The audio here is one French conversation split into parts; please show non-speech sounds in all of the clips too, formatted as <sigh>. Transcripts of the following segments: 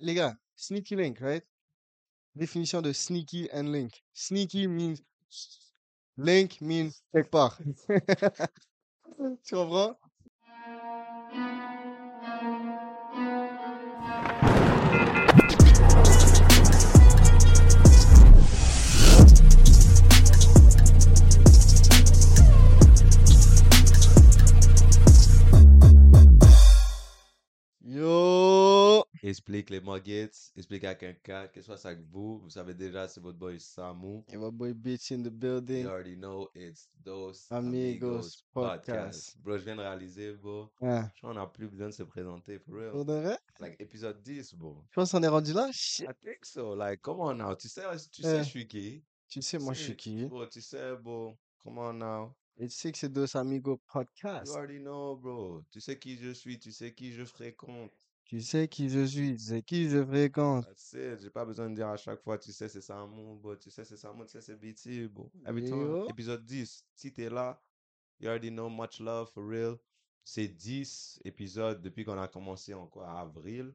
les gars, sneaky link, right? Définition de sneaky and link. Sneaky means link means quelque part. <laughs> tu comprends? Explique les Muggets, explique à quelqu'un, que ce soit ça avec vous, vous savez déjà, c'est votre boy Samu. And my boy Bitch in the You building. already know it's Dos Amigos Amigos Podcast. Podcast. Bro, je viens de réaliser, bro. Ah, Je crois qu'on n'a plus besoin de se présenter, for real. pour de vrai? Like, épisode 10, bro. Je pense qu'on est rendu là? Shit. I think so. Like, come on now. Tu sais, tu sais, Euh, je suis qui? Tu sais, moi, je suis qui? Bro, tu sais, bro. Come on now. Et tu sais que c'est Dos Amigos You Podcast. already know, bro. Tu sais qui je suis, tu sais qui je fréquente. Tu sais qui je suis, tu sais qui je fréquente. That's it. J'ai pas besoin de dire à chaque fois, tu sais, c'est Samu, bro. Tu sais, c'est Samu, tu sais, c'est BT, bro. Every time. Yo. Épisode 10. Si t'es là, you already know much love, for real. C'est 10 épisodes depuis qu'on a commencé en quoi? Avril?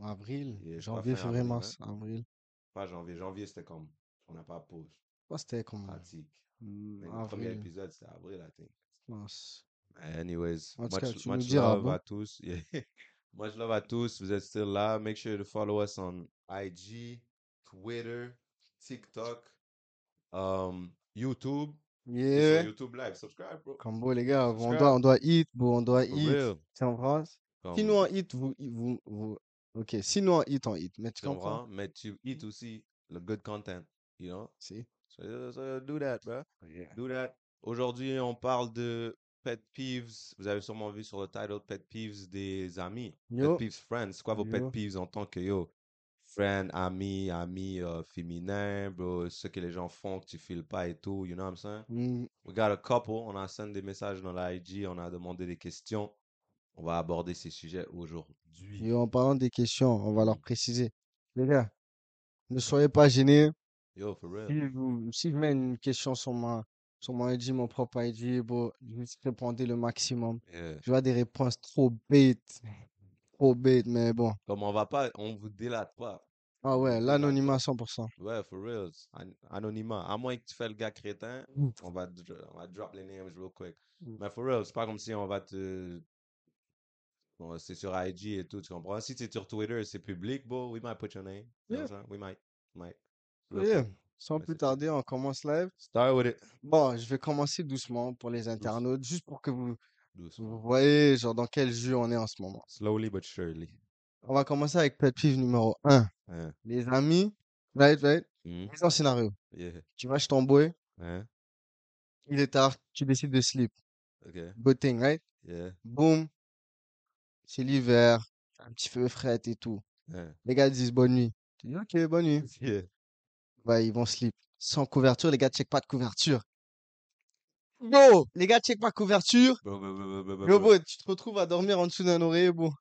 Avril, Et janvier, février, mars, avril. Pas janvier. Janvier, c'était comme, on n'a pas pause. Pense que c'était comme Pratique. mm, Mais le premier épisode, c'est avril, I think. mars. Anyways, En much, cas, tu much love à tous. Yeah. <laughs> much love à tous. Vous êtes still là. Make sure to follow us on IG, Twitter, TikTok, um, YouTube. Yeah. YouTube Live. Subscribe, bro. Comme beau, les gars, on Subscribe. doit, on doit eat, bro, on doit For eat. real. Tu comprends? Si Comme, nous on eat, vous, vous, vous, ok, si nous on eat, on eat. Mais tu comprends? Mais tu eat aussi le good content, you know? Si. So, so do that, bro. Yeah. Do that. Aujourd'hui, on parle de pet peeves. Vous avez sûrement vu sur le title Pet peeves des amis. Yo. Pet peeves friends. C'est quoi vos pet peeves en tant que yo? Friend, ami, ami euh, féminin, bro. Ce que les gens font que tu files pas et tout. You know what I'm saying? Mm, We got a couple. On a send des messages dans la IG. On a demandé des questions. On va aborder ces sujets aujourd'hui. Et en parlant des questions, on va leur préciser. Les gars, ne soyez pas gênés. Yo, for real. Si vous, si une question sur ma, sur mon IG, mon propre IG, bon, je répondre le maximum. Yeah. Je vois des réponses trop bêtes. Trop bêtes, mais bon. Comme on va pas, on vous délate pas. Ah ouais, l'anonymat 100%. Ouais, for real. An- Anonymat. À moins que tu fais le gars crétin, Mm. on va, on va drop les names real quick. Mm. Mais for real, c'est pas comme si on va te. Bon, c'est sur IG et tout, tu comprends? Si c'est sur Twitter, c'est public, bro, we might put your name. You know Yeah. I'm saying? We might. Might. Real Yeah. quick. Sans plus tarder, on commence live. Start with it. Bon, je vais commencer doucement pour les internautes, juste pour que vous, Doucement. vous voyez genre dans quel jeu on est en ce moment. Slowly but surely. On va commencer avec pet peeve numéro 1. Hein? Les amis, right, right? Hmm? Mise en scénario. Yeah. Tu vas chez ton boy, Hein? il est tard, tu décides de sleep. Ok. Good thing, right? Yeah. Boum. C'est l'hiver, un petit feu frais et tout. Hein? Les gars disent bonne nuit. Tu dis ok, bonne nuit. <laughs> Bah, ils vont sleep. Sans couverture, les gars check pas de couverture. Bro, les gars check pas de couverture. Bro, bro, Yo, bro. bro, tu te retrouves à dormir en dessous d'un oreiller, bro.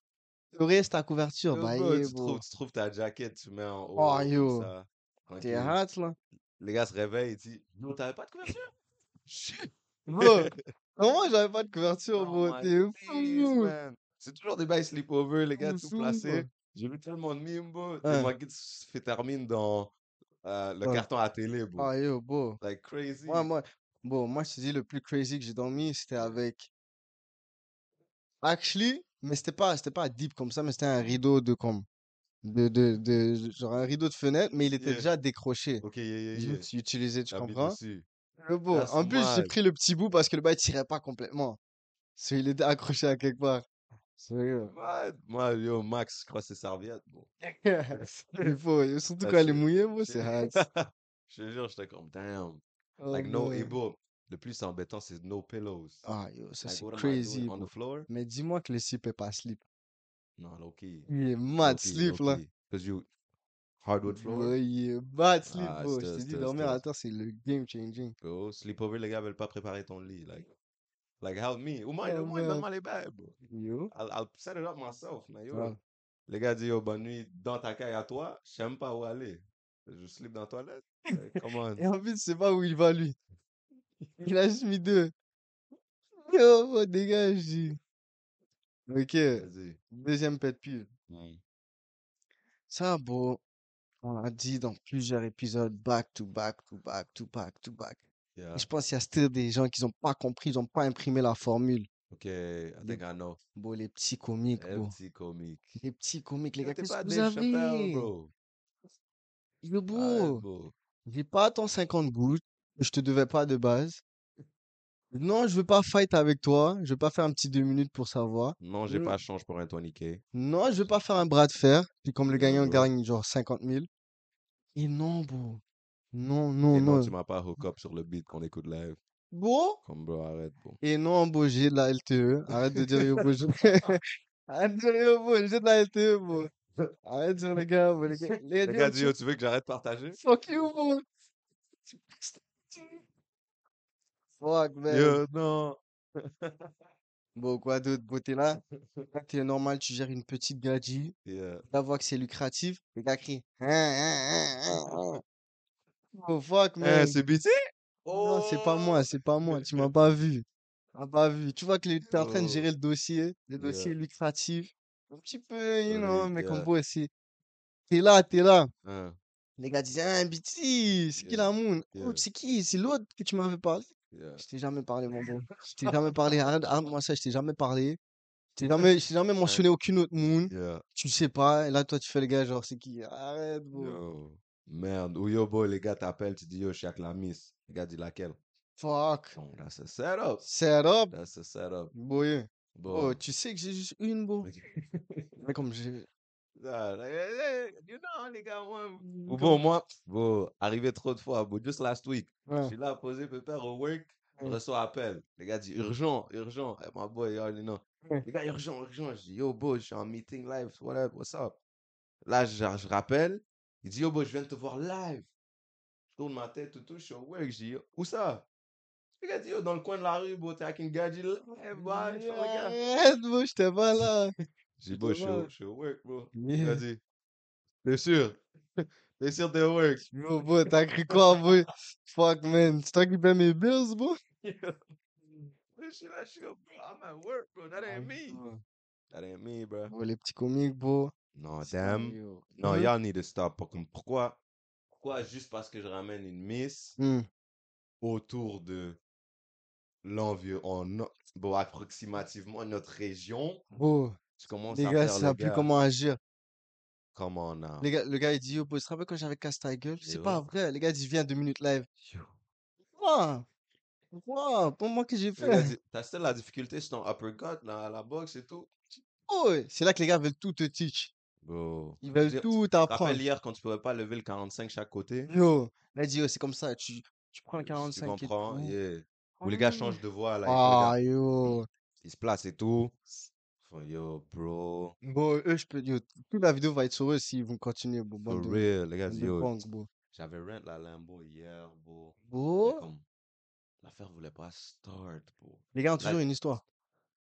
L'oreiller, c'est ta couverture. Bah, bro, yeah, tu, bro. trouves, tu trouves ta jacket, tu mets en haut. Oh, yo. T'es hâte, là. Les gars se réveillent et disent Non, t'avais pas de couverture? Shit. <laughs> Bro, <laughs> comment j'avais pas de couverture, Oh bro? T'es fou. man. C'est toujours des bails sleepover, les gars, tout fou, placé. bro. J'ai vu tellement de mimes, bro. Les Muggets se fait terminer dans euh, le Ouais. carton à télé, bro. Ah, yo, bro. Like crazy. Moi, moi, bon, moi, je te dis, le plus crazy que j'ai dormi, c'était avec. Actually, mais c'était pas, c'était pas deep comme ça, mais c'était un rideau de comme. De, de, de, genre un rideau de fenêtre, mais il était Yeah. déjà décroché. Ok, yeah, yeah, yeah. tu comprends? dessus. Le beau. That's En plus, j'ai mad. pris le petit bout parce que le bail tirait pas complètement. So, il était accroché à quelque part. Sérieux. What? Moi, yo, Max, je crois que c'est serviette, bro. <laughs> Il <laughs> faut, surtout That's quand elle est mouillée, bro, c'est hard. <laughs> Je te jure, j'étais comme, damn. Oh, Like, no, et le plus embêtant, c'est no pillows. Ah, yo, ça Like, c'est what am I crazy, doing? On bro. the floor? Mais dis-moi que le slip est pas slip. Non, low key. Il est mad slip, là. low-key. Cause you hardwood floor? Bro, il est mad slip, Ah, bro. Je still, te dis, still, dormir à terre, c'est le game changing. Bro, sleepover, les gars veulent pas préparer ton lit. Like, like help me. Au moins, au moins, donne-moi les bails, bro. Yo. I'll, I'll set it up myself, man. Yo. Ouais. Les gars disent, yo, bonne nuit dans ta caille à toi. Je sais même pas où aller. Je sleep dans la toilette? Come on. Et en plus, c'est pas où il va, lui. Il a juste mis deux. Yo, dégage. Ok. Deuxième pet peeve. Mm. Ça, bro, on l'a dit dans plusieurs épisodes, back to back to back to back to back. Et Yeah. je pense qu'il y a still des gens qui n'ont pas compris, ils n'ont pas imprimé la formule. Okay, I Les, think I know. bon, les petits comiques, Un bro. petit comique. Les petits comiques, les gars, qu'est-ce que vous avez? bro, bro. j'ai pas ton 50 gouttes, je te devais pas de base. Non, je veux pas fight avec toi, je veux pas faire un petit deux minutes pour savoir. Non, j'ai Mm. pas change pour un 20K. Non, je veux pas faire un bras de fer, puis comme le gagnant bro. gagne genre 50 000. Et non, bro. Non, non, Et non, non. tu m'as pas hook up sur le beat qu'on écoute live. Bro? Comme bro, arrête, bro. Et non, j'ai de la LTE. Arrête de dire yo, je- <laughs> Arrête de dire yo, j'ai de la LTE, bro. Arrête de dire les gars, bro, les gars. Les Le gars, tu- tu veux que j'arrête de partager? Fuck you, bro. Fuck, man. Yo, non. Bon, quoi d'autre? T'es là? T'es normal, tu gères une petite gadji. Yeah. La voix que c'est lucratif. Les gars crient. Hein, hein, hein, hein. Oh, fuck, Hein, man. c'est BT? Non, c'est pas moi, c'est pas moi. Tu m'as <laughs> pas vu. Tu m'as pas vu. Tu vois que tu es en train de Oh. gérer le dossier, le dossier lucratif. Un petit peu, you know, Solide, mais comme vous aussi. T'es là, t'es là. Hein, Les gars disent, ah, BT, c'est qui la moon? Oh, c'est qui? C'est l'autre que tu m'avais parlé? yeah. Je t'ai jamais parlé, mon bon. Je t'ai jamais parlé. Arrête, arrête-moi ça, je t'ai jamais parlé. Je t'ai jamais, je t'ai jamais <laughs> mentionné aucune autre moon. Yeah. Tu sais pas. Et là, toi, tu fais le gars, genre, c'est qui? Arrête, bro. Yo. Merde. Ou yo, boy, les gars t'appellent, tu dis, yo, je suis avec la miss. Les gars disent laquelle? Fuck. Bon, that's a setup. Set up. That's a setup. Boy. Bon. Oh, tu sais que j'ai juste une, bro. <laughs> Mais comme j'ai. <laughs> Ah, you know, les gars, moi. Ou comme- bon, moi, bon, arrivé trop de fois, bon, just last week. Je Ouais. suis là, posé, pépère au work. Je Ouais. reçois appel. Les gars disent urgent, urgent. Hey, my boy, you already know. Les gars, urgent, urgent. Je dis, yo, bro, je suis en meeting live, whatever, what's up? Là, je, je rappelle. Il dit, yo, bro, je viens de te voir live. Je tourne ma tête, tout, tout, je suis au work. Je dis, yo, où ça? Les gars disent, yo, dans le coin de la rue, bro, t'es avec une live, bah, je fais, regarde. Arrête, bro, j'étais pas là. <laughs> J'ai dit, bro, je suis au- dommage. je suis au work, bro. Il a dit, t'es sûr? <laughs> T'es sûr t'es au work? Bro, t'as cru quoi, bro? Fuck, man. C'est toi qui paie mes bills, bro? <laughs> Je suis là, je suis comme, bro, I'm at work, bro. That ain't me. That ain't me, bro. Bro, les petits comiques, bro. Non, damn. Non, Mhm. y'all need to stop. Comme- Pourquoi, pourquoi juste parce que je ramène une miss Hmm. autour de l'environnement, bon, approximativement notre région, Bro, tu commences les à gars, faire ça le plus comment agir? Comment now? Les gars, le gars, il dit, yo, bro, tu te rappelles quand j'avais cassé ta gueule? C'est pas vrai. Les gars, disent, viens deux minutes live. Quoi? Quoi? Pour moi que j'ai fait? dit, T'as still la difficulté sur ton uppercut, là, à la boxe et tout. Oh, c'est là que les gars veulent tout te teach. Bro. Ils veulent dire, tout tu apprendre. hier quand tu pouvais pas lever le 45 chaque côté? Yo, là, yo, c'est comme ça. Tu, tu prends le Tu 45 et comprends? tout. Yeah. Où les gars changent de voix, là, ils Ah, yo. ils se placent et tout. Yo, bro, Bon, eux, je peux dire, toute la vidéo va être sur eux s'ils vont continuer, bro. for de, real. Les gars yo, j'avais rent la Lambo hier, bro. Bro, comme, l'affaire voulait pas start, bro. les gars ont Là, toujours une histoire.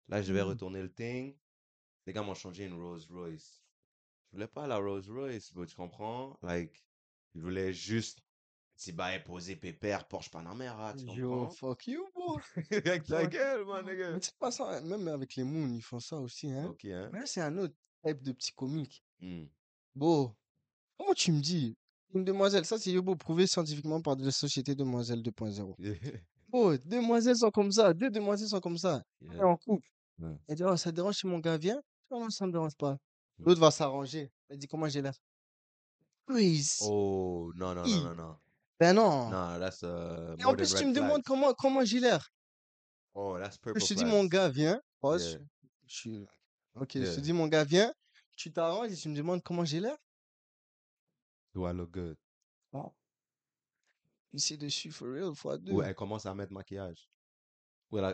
là, je vais Mm. retourner le thing. Les gars m'ont changé une Rolls Royce. Je voulais pas la Rolls Royce, bro, tu comprends? Like, je voulais juste, si bah, poser pépère, Porsche Panamera, tu Yo, comprends? fuck you, bro. <laughs> Avec ta gueule, mon nigga. Mais c'est pas ça, hein, même avec les moons, ils font ça aussi, hein. Ok, hein? Mais là, c'est un autre type de petit comique. Hmm. Bon, comment tu me dis? Une demoiselle, ça c'est beau prouvé scientifiquement par la société Demoiselle 2.0. Yeah. Oh, demoiselles sont comme ça, deux demoiselles sont comme ça. On est Yeah. en couple. Ouais. Elle dit, oh, ça dérange si mon gars vient? Non, non, ça me dérange pas. L'autre va s'arranger. Elle dit, comment j'ai l'air? Crazy. Oh, non, non, non, non, non. Ben non. Non, that's uh, Et en plus, tu me demandes comment, comment j'ai l'air. Oh, that's Je purple te dis, mon gars vient. Pause. Yeah. Je suis... Ok, je te Yeah. dis, mon gars vient. Tu t'arranges et tu me demandes comment j'ai l'air? Do I look good? Ici dessus, for real, fois deux. Ou elle commence à mettre maquillage. Ou elle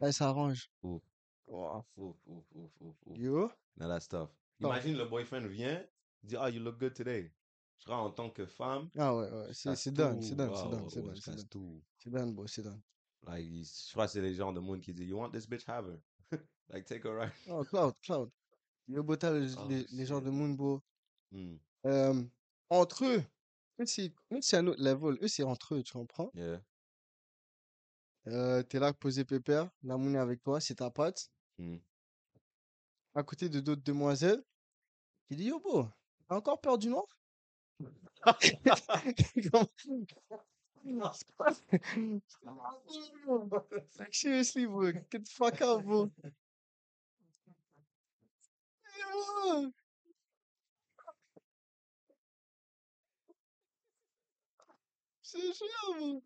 a... S'arrange. ouf, Wow. ouf, ouf, ouf, ouf, ouf. Yo. Now that's tough. Imagine le boyfriend vient, dit, ah, you look good today. Je en tant que femme, Ah ouais, ouais, c'est casse c'est done, tout. c'est done, c'est done, c'est je c'est tout. C'est done, bro, c'est done. Like, je crois que c'est les genres de monde qui disent, you want this bitch, have her. <laughs> like, take her right. Oh, Cloud, Cloud. Yo, bro, t'as les, Oh, les, shit. de moon, bro. Hmm, Euh, entre eux, c'est eux, c'est un autre level. Eux, c'est entre eux, tu comprends? Yeah. Euh, t'es là, posé pépère, la moon est avec toi, c'est ta pote. Hmm. À côté de d'autres demoiselles. Il dit, yo, bro, T'as encore peur du noir? Like, <laughs> seriously, bro. Get the fuck out, bro. C'est sûr, bro.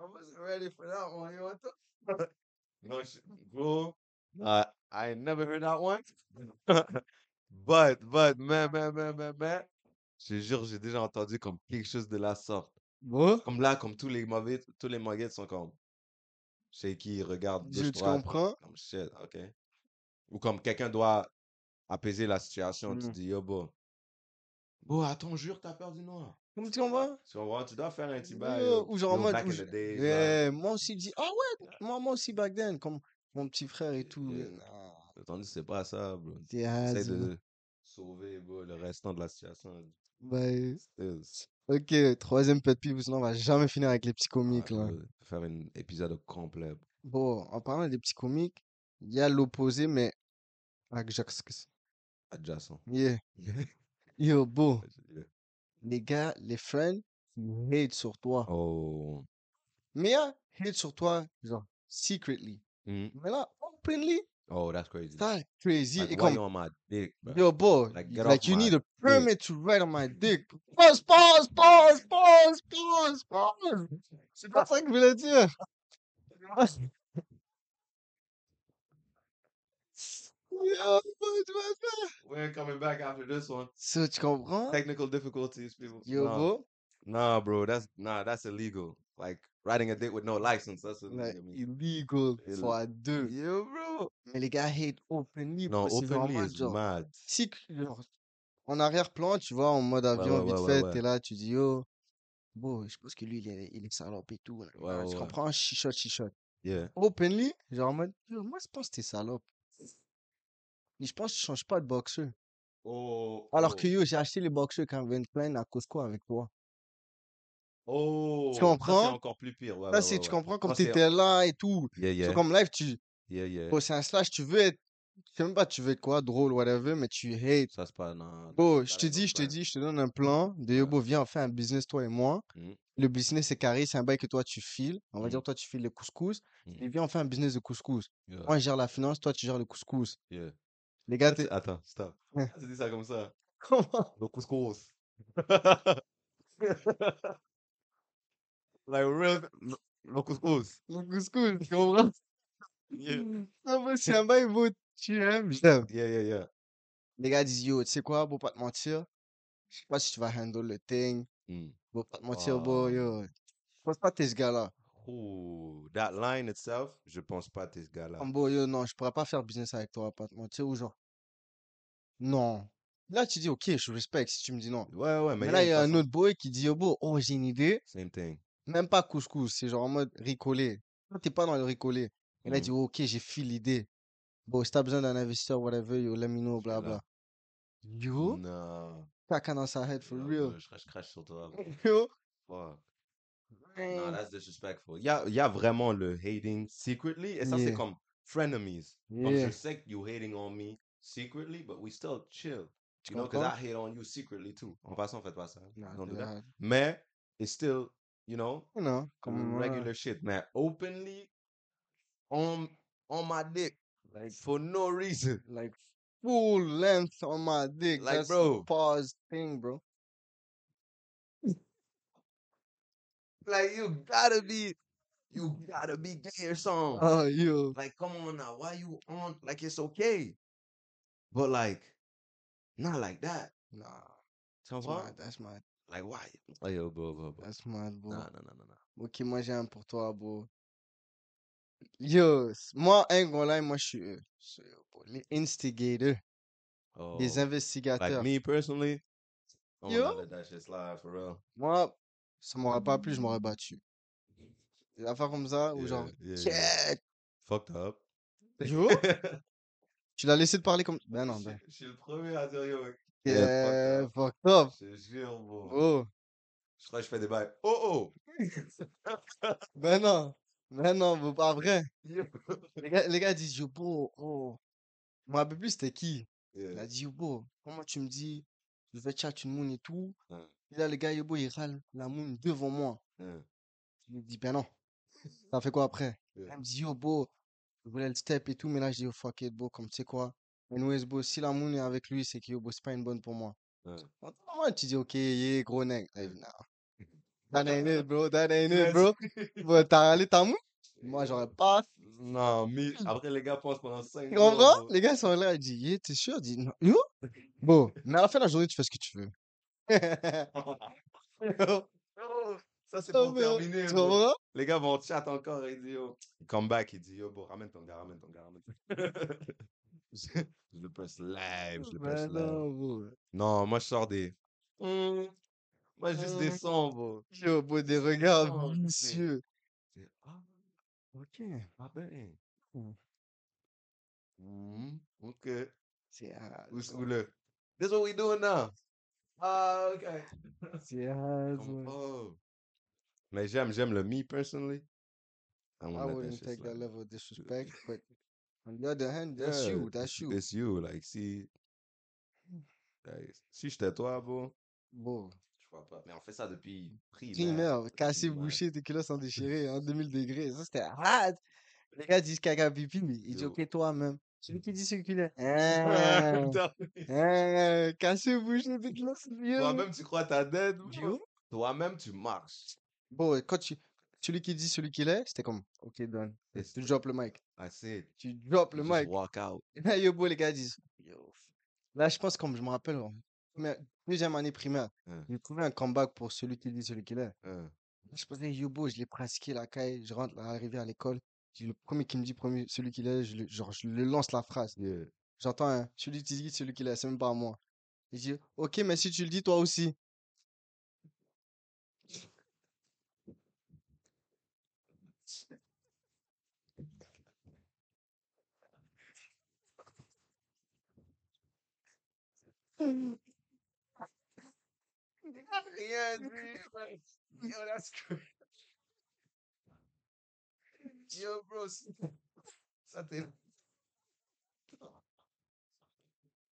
I wasn't ready for that one. You want to? <laughs> <laughs> no, bro. I ain't never heard that one. <laughs> but, but, man, man, man, man, man. Je jure, j'ai déjà entendu comme quelque chose de la sorte. Comme là, comme tous les mauvais, tous les maguettes sont comme shaky, regarde je gauche, tu droite. comprends? Comme shit, ok? Ou comme quelqu'un doit apaiser la situation, tu Mm. dis, yo, bon. Bon, attends, jure, t'as peur du noir. Comment tu comprends? Tu comprends? Tu dois faire un petit bail. Yo. ou genre en Yo, mode, back ou in je- the days, là. Ouais, moi aussi, dit, ah ouais, moi, moi aussi back then, comme mon petit frère et tout. Nah, Tandis c'est pas ça, bro. t'es Essaye de sauver, bro, le restant de la situation. Still. Ok, troisième pet peeve, sinon on va jamais finir avec les petits Ah, comiques, là. bro, faire un épisode complet. Bon, en parlant des petits comiques, il y a l'opposé, mais adjacent. Adjacent. Yeah. <laughs> Yo, beau, les gars, les friends, ils hate sur toi. Oh. Mais yeah, hate sur toi, genre, secretly. Mhm. Mais là, openly, Oh, that's crazy. that's crazy. Like, Et why comme, you on my dick, bro? yo, bro, Like, get like off you my need a dick. permit to ride on my dick. Pause, pause, pause, pause, pause, pause. C'est pas ça que je voulais dire. Yo, bro, tu vois ça? We ain't coming back after this one. So, tu comprends? Technical difficulties, people. Yo, Nah. bro, Nah, bro, that's nah, that's illegal. Like riding a dick with no license, that's illegal. like, I mean. illegal Ill- fois deux. Yo, bro. Mais les gars hate openly. No, parce que c'est openly is genre, mad. si, que- genre, en arrière-plan, tu vois, en mode avion, ouais, vite ouais, fait, t'es là, tu dis, yo, bon, je pense que lui, il est, il est salope et tout. là. Ouais, tu comprends? Chichote, chichote. Yeah. Openly, genre en mode, yo, moi, je pense que t'es salope. Et je pense que tu changes pas de boxeur. Oh, Alors que oh, yo, j'ai acheté les boxeurs Calvin Klein à Costco avec toi. Oh, Tu ça c'est comprends? encore plus pire. Ouais, Là, ouais, c'est, ouais, tu comprends, comme Ça c'est, t'étais là et tout. yeah, yeah, comme live, tu, yeah, oh, c'est un slash, tu veux être, je sais même pas, tu veux être quoi, drôle, whatever, mais tu hate. Ça c'est pas, non, je te dis, je te dis, je te donne un plan de. Yobo, viens, on fait un business, toi et moi. Mhm. Le business c'est carré, c'est un bail que toi tu files. On va dire, Mhm. toi tu files le couscous. Et viens, on fait un business de couscous. Moi, je gère la finance, toi tu gères le couscous. Les gars, tu- t'es. Attends, stop. Tu dis ça comme ça. <laughs> Comment? Le couscous. <laughs> <laughs> Like real, le couscous. Le couscous, tu comprends? Yeah, Ah, bah, c'est un bail, beau, tu aimes, j'aime. yeah, yeah, yeah. Les gars disent, yo, tu sais quoi, beau, pas te mentir. Je sais pas si tu vas handle le thing. Mm. Beau, pas te mentir, beau, Oh, yo. Je pense pas que t'es ce gars-là. Ooh, that line itself, je pense pas à ce gars-là. Beau, yo, non, je pourrais pas faire business avec toi, pas te mentir, ou genre. Non. Là, tu dis, ok, je respecte si tu me dis non. Ouais, ouais, mais Mais il y là, a il y a un autre boy qui dit, yo, beau, oh, j'ai une idée. Same thing. Même pas couscous, c'est genre en mode ricolé. T'es pas dans le ricolé. Il Mm. dit, ok, j'ai fil l'idée. Bon, si t'as besoin d'un investisseur, whatever, yo, let me know, là. blabla. Yo, Non. caca dans sa head, for Non, real. je crache, je crache sur toi. <laughs> bro. Yo, Fuck. No, man. that's disrespectful. Il y a, il y a vraiment le hating secretly. Et ça, c'est comme frenemies. Comme je yeah. sais que you hating on me secretly, but we still chill. Tu You know, because I hate on you secretly too. En passant, faites pas ça. Non, Don't do that. là. Mais, it's still, you know, Non, comme, euh, regular shit. man. openly, on, on my dick. like, For no reason. like, full length on my dick. Like, Just bro. pause thing, bro. Like, you gotta be, you gotta be gay or something. Oh, you Like, come on now. Why you on? Like, it's okay. But, like, not like that. Nah, that's mad, that's mad, Like, why? Oh, yo, bro, bro, bro. that's mad, bro. Non, non, non, non, non. Ok, moi j'ai un pour toi, bro. Yo, moi, un gros là, moi je suis, suis, euh, les instigators, les Oh, like investigateurs. me personally, I Yo, let that shit slide for real. moi, ça m'aurait pas plu, je m'aurais battu. Des affaires comme ça, ou Yeah, genre, yeah, yeah. Fucked up. yo, <laughs> tu l'as laissé de parler comme. Ben non, ben. je suis le premier à dire yo. Yeah, Yeah, fucked up. Je te jure, bro. Oh, Je crois que je fais des bails. Oh, oh! <laughs> ben non, ben non, pas vrai. <laughs> Les gars, les gars disent, yo, bro, oh. Je me rappelle plus c'était qui. Il Yeah. a dit, yo, bro, comment tu me dis, je vais chat une moon et tout. Ouais. Et là, le gars, yo, bro, il râle la moon devant moi. Ouais. Je lui dis, ben non. Ça fait quoi après? <laughs> Ouais. Elle me dit, yo, bro, je voulais le step et tout, mais là, je dis, yo, fuck it, bro, comme tu sais quoi. Anyways, bro, si la moon est avec lui, c'est bro, c'est pas une bonne pour moi. Ouais. Moi, tu dis, ok, yeah, gros nègre. <laughs> That ain't it, bro, that ain't it, bro. Bro, t'as râlé ta moon? Moi, j'aurais pas <laughs> Non, mais après, les gars pensent pendant 5 Tu comprends? Les gars sont là, ils disent, yeah, t'es sûr? Non. Yo? Bon, <laughs> mais à la fin de la journée, tu fais ce que tu veux. Ça, c'est Non, pour terminer, Tu comprends? Les gars vont chat encore et disent, yo, come back, il dit, yo, bro, ramène ton gars, ramène ton gars, ramène ton gars. <laughs> je le press live, je le press Ben live. non. Non, moi, je sors des. Hmm, Moi, juste des Hmm. sons, bro. Yo, bro, des regards Oh. C'est- Ah, Ok. ah ben. Hmm, ok. C'est ou le? This what we doing now? Ah, ok. C'est oh. Mais j'aime, j'aime le me personally. I I wouldn't take that level of disrespect, but on the other hand, that's Yeah, you, that's you. It's you, like, si. like, si j'étais toi, bro, Bon, je crois pas. Mais on fait ça depuis primaire. primaire, cassé, bouché, tes culottes sont déchirées en 2000 degrés. Ça, c'était hard. Les gars disent caca pipi, mais il dit, Yo. ok, toi-même. Celui qui dit circulaire. <laughs> Hein, hein, cassé, bouché, tes culottes sont vieux. Toi-même, tu crois ta. Yo. Toi-même, tu marches. Bon, quand tu, celui qui dit celui qu'il est, c'était comme, ok, done. Tu drop le mic. Tu drop le mic. walk out. Et <laughs> là, yo, les gars disent, yo. Là, je pense, comme je me rappelle, première- deuxième année primaire, Hein. j'ai trouvé un comeback pour celui qui dit celui qu'il est. Hein. Je pensais, yo, bro, je l'ai pratiqué la caille, je rentre, arrivé à l'école. Le premier qui me dit premier, celui qu'il est, je le, genre, je le lance la phrase. Yeah. J'entends un, celui qui dit celui qu'il est, c'est même pas à moi. Je dis, ok, mais si tu le dis toi aussi. <laughs> Rien dit. Yo, that's crazy. Yo, bro, t'est.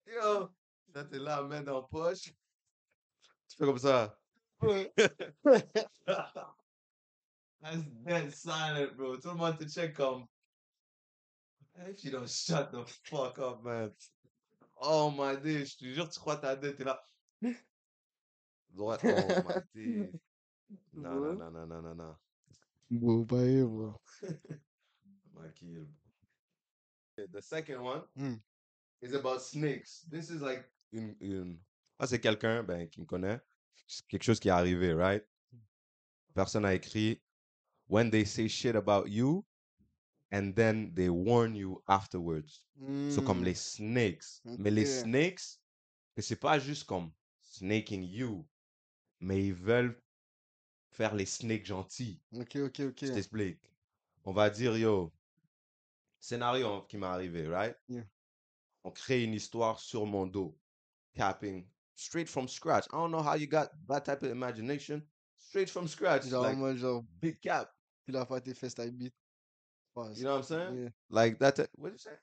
Yo, t'est là, main dans poche. Tu fais comme ça. <laughs> That's dead silent, bro. Tout le monde check comme. If you don't shut the fuck up, man. Oh my days, je te jure, tu crois ta dette, t'es là. Droite, oh my days. <laughs> Non, non, Ouais. non, non, non, non, non. Bon, bah, eh, bro. My kill. The second one Hmm. is about snakes. This is like une, une... Ah, c'est quelqu'un ben, qui me connaît. C'est quelque chose qui est arrivé, right? Personne a écrit When they say shit about you and then they warn you afterwards. So comme Hmm. les snakes. Mais les snakes, que c'est pas juste comme snaking you, mais ils veulent faire les snakes gentils. Ok, ok, ok. Je t'explique. On va dire, yo, scénario qui m'est arrivé, right? Yeah. On crée une histoire sur mon dos. Capping straight from scratch. I don't know how you got that type of imagination. Straight from scratch. Genre, like, moi, genre, big cap. tu l'as fait tes bite. You know what I'm saying? Yeah. Like that. What you say?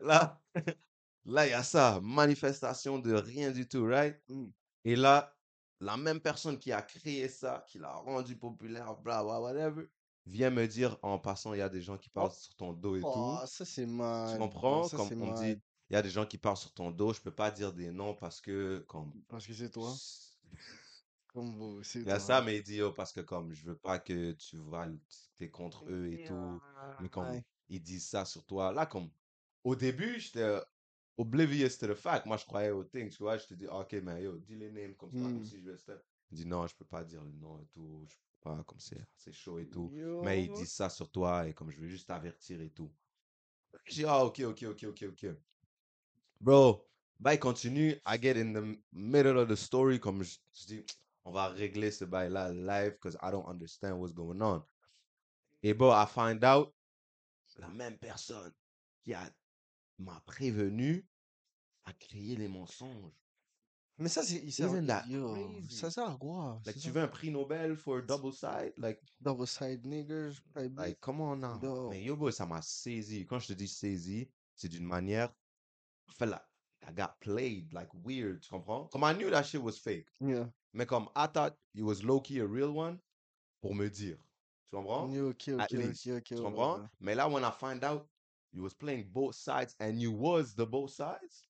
là, <laughs> là, il y a ça. Manifestation de rien du tout, right? Mm. Et là, la même personne qui a créé ça, qui l'a rendu populaire, bla bla, whatever, vient me dire en passant, il y a des gens qui parlent sur ton dos et Oh, tout. ça, c'est mal. Tu comprends? Ça, Comme on mal. dit, il y a des gens qui parlent sur ton dos, je peux pas dire des noms parce que, comme, Parce que c'est toi. Comme vous, c'est il y a toi. ça, mais il dit, oh, parce que comme, je veux pas que tu vois, t'es contre eux et tout. Mais comme, Ouais. ils disent ça sur toi. Là, comme, au début, j'étais oblivious to the fact. Moi, je croyais au thing, tu vois? Je te dis, ok, mais yo, dis les names comme ça, comme Hmm. si je vais step. Il dit, non, je peux pas dire le nom et tout. Je peux pas, comme c'est c'est chaud et tout. Mais ils Yo. disent ça sur toi et comme je veux juste t'avertir et tout. J'ai dit, ah, ok, ok, ok, ok, ok. Bro, bail continue. I get in the middle of the story. Comme je, je dis, on va régler ce bail-là live because I don't understand what's going on. Et bon, I find out, la même personne qui a m'a prévenu a créé les mensonges. Mais ça, c'est. ça sert à quoi? Like, tu veux un prix Nobel for double side? Like, Double side niggers, baby. like, come on now. No. Mais yo, boy, ça m'a saisi. Quand je te dis saisi, c'est d'une manière. Felt like I got played like weird, tu comprends? Comme I knew that shit was fake. Yeah. Mais comme I thought it was low-key a real one pour me dire. Tu comprends? Yeah, ok, At ok, least. ok, ok. Tu comprends? ouais. Mais là, when I find out you was playing both sides and you was the both sides,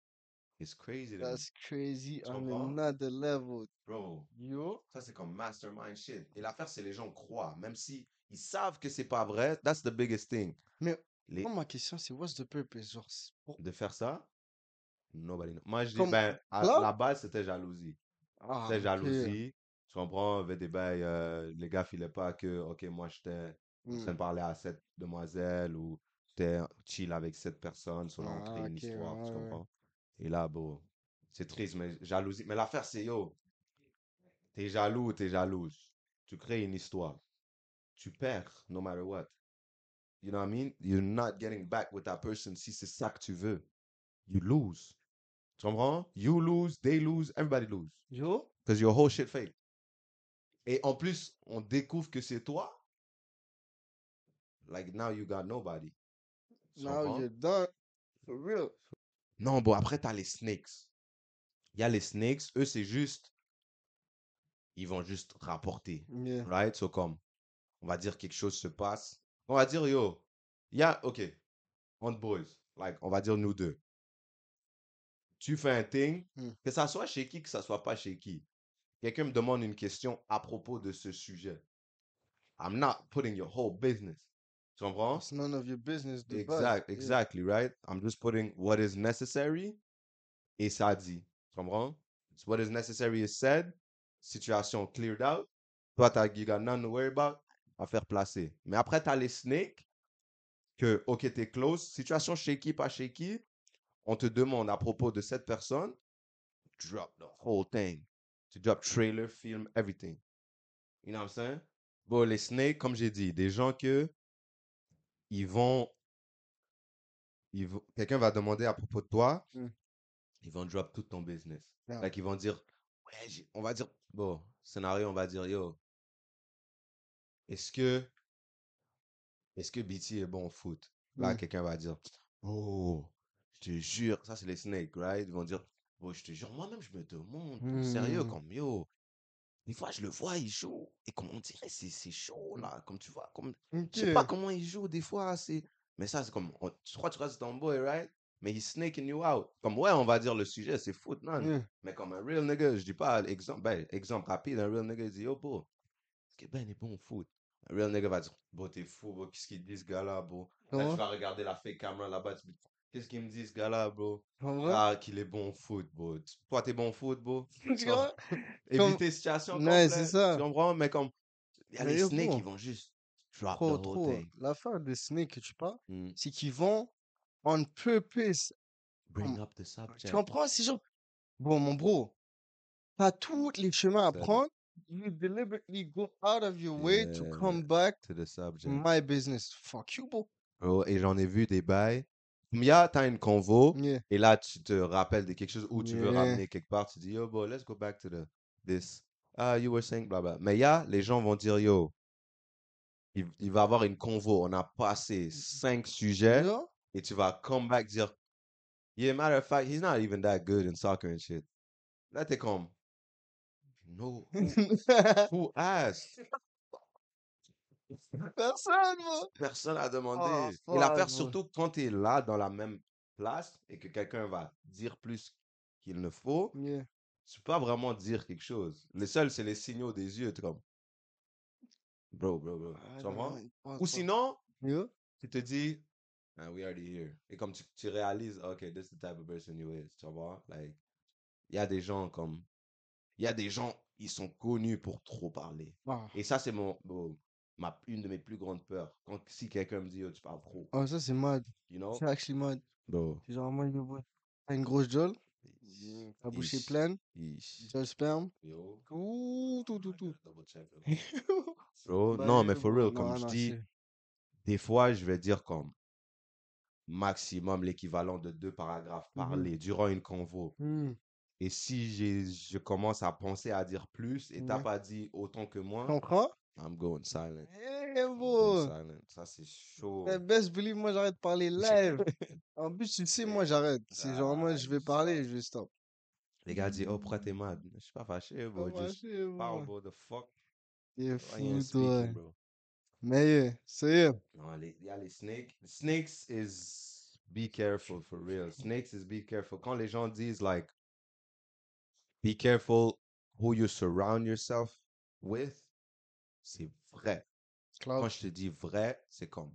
it's crazy. That's crazy Tu on comprends? another level. Bro, Yo. ça c'est comme mastermind shit. Et l'affaire, c'est les gens croient, même si ils savent que c'est pas vrai. That's the biggest thing. Mais Les- moi, ma question, c'est what's the purpose? Genre, c'est pour- de faire ça, nobody knows. Moi, je dis, ben, à la base, c'était jalousie. Ah, C'était ok. jalousie. Tu comprends? Avec des bails, euh, les gars filaient pas que, ok, moi, j'étais en train Hmm. de parler à cette demoiselle ou j'étais chill avec cette personne, sur Ah, crée une ok, histoire, tu ouais, comprends? Et là, bon, c'est triste, mais jalousie. Mais l'affaire, c'est, yo, t'es jaloux ou t'es jalouse. Tu crées une histoire. Tu perds, no matter what. You know what I mean? You're not getting back with that person si c'est ça que tu veux. You lose. Tu comprends? You lose, they lose, everybody lose. Yo. Because your whole shit fake. Et en plus, on découvre que c'est toi. Like now you got nobody. Tu Now comprends? you're done. For real. Non, bon, après, t'as les snakes. Il y a les snakes, eux, c'est juste. Ils vont juste rapporter. Yeah. Right? So, comme, on va dire quelque chose se passe. On va dire, yo, il y a, ok, on boys, like, on va dire nous deux. Tu fais un thing, Hmm. que ça soit chez qui, que ça soit pas chez qui. Quelqu'un me demande une question à propos de ce sujet. I'm not putting your whole business. Tu comprends? It's none of your business. Exact, Yeah. exactly, right? I'm just putting what is necessary et ça dit. Tu comprends? What is necessary is said, situation cleared out. Toi, t'as, got none to worry about, affaire placée. Mais après, t'as les snakes que, ok, t'es close, situation shaky, pas shaky, on te demande à propos de cette personne, drop the whole thing. Tu drop trailer, film, everything. You know what I'm saying? Bon, les snakes, comme j'ai dit, des gens que ils vont, ils vont, quelqu'un va demander à propos de toi, Mm. ils vont drop tout ton business. Yeah. Like, ils vont dire, ouais, on va dire, bon, scénario, on va dire, yo, est-ce que, est-ce que BT est bon au foot? Là, Mm. quelqu'un va dire, oh, je te jure, ça c'est les snakes, right? Ils vont dire, oh, je te jure, moi-même, je me demande, sérieux, Mm. comme, yo, des fois, je le vois, il joue, et comme on dirait, c'est chaud, là, comme tu vois, comme, je sais pas comment il joue, des fois, c'est, mais ça, c'est comme, on- tu crois que tu restes ton boy, right? Mais he's snaking you out. Comme, ouais, on va dire le sujet, c'est foot, non? Yeah. Mais comme un real nigga, je dis pas, exemple, ben, exemple rapide, un real nigga il dit, yo, bro, est-ce que Ben est bon au foot? Un real nigga va dire, bro, t'es fou, bro, qu'est-ce qu'il dit ce gars-là, bro? Là, Comment? tu vas regarder la fake camera là-bas, tu dis, qu'est-ce qu'il me dit ce gars-là, bro? Ah, qu'il est bon au foot, bro. Tu- Toi, t'es bon au foot, bro? <laughs> Tu vois? éviter situation Ouais, c'est ça. Tu comprends? Mais comme, il y a les snakes, ils vont juste drop Trop, the whole thing. L'affaire des snakes que tu parles, Mm. c'est qu'ils vont on purpose. Bring up the Tu subject. comprends? C'est genre, bon, mon bro, t'as tous les chemins à prendre. You deliberately go out of your way to Yeah. come back To the to subject. my business. Fuck you, bro. Bro, et j'en ai vu des bails. Comme il y a, t'as une convo, Yeah. et là, tu te rappelles de quelque chose ou tu veux ramener quelque part, tu dis, yo, bro, let's go back to the, this. Ah, you were saying, blah, blah. Mais il y a, les gens vont dire, yo, il, il va y avoir une convo, on a passé cinq sujets, et tu vas come back dire, yeah, matter of fact, he's not even that good in soccer and shit. Là, t'es comme, no, who, <laughs> who asked? Personne, bro. Personne n'a Oh, demandé. Et fuck, l'affaire, surtout quand tu es là dans la même place et que quelqu'un va dire plus qu'il ne faut, Yeah. tu peux pas vraiment dire quelque chose. Le seul, c'est les signaux des yeux. Tu es comme, bro, bro, bro. Ah, Tu comprends? Ou sinon, tu te dis, ah, we already here. Et comme tu, tu réalises, ok, this is the type of person you is. Tu vois? Like, il y a des gens comme, il y a des gens, ils sont connus pour trop parler. Ah. Et ça, c'est mon, mon- ma, une de mes plus grandes peurs. Quand, si quelqu'un me dit, oh, tu parles trop. Oh, ça, c'est mad. You know? C'est actually mad. Bro. C'est genre, moi, yo, bro. T'as une grosse jolle, ta bouche est pleine, jolle sperme. Yo. Ouh, tout, tout, tout. Double check. <laughs> Bro, Bah, non, mais for real, comme non, je non, dis, des fois, je vais dire comme maximum l'équivalent de deux paragraphes Mhm. parlés durant une convo. Hmm. Et si je commence à penser à dire plus et t'as Ouais. pas dit autant que moi, comprends? I'm going silent. Eh, I'm going bro. silent. Ça, c'est chaud. Eh, best believe, moi, j'arrête de parler <laughs> live. En plus, tu sais, moi, j'arrête. C'est genre, moi, Ah, je vais stop. parler je vais stop. Les gars disent, oh, pourquoi t'es mad? Je suis pas fâché, bro. Pas Just fâché, parle, bro. bro. The fuck? T'es fou, toi. bro? Mais, yeah, c'est yeah. Non, les, il y a les snakes. Snakes is be careful for real. Snakes is be careful. Quand les gens disent like, be careful who you surround yourself with, c'est vrai. Quand je te dis vrai, c'est comme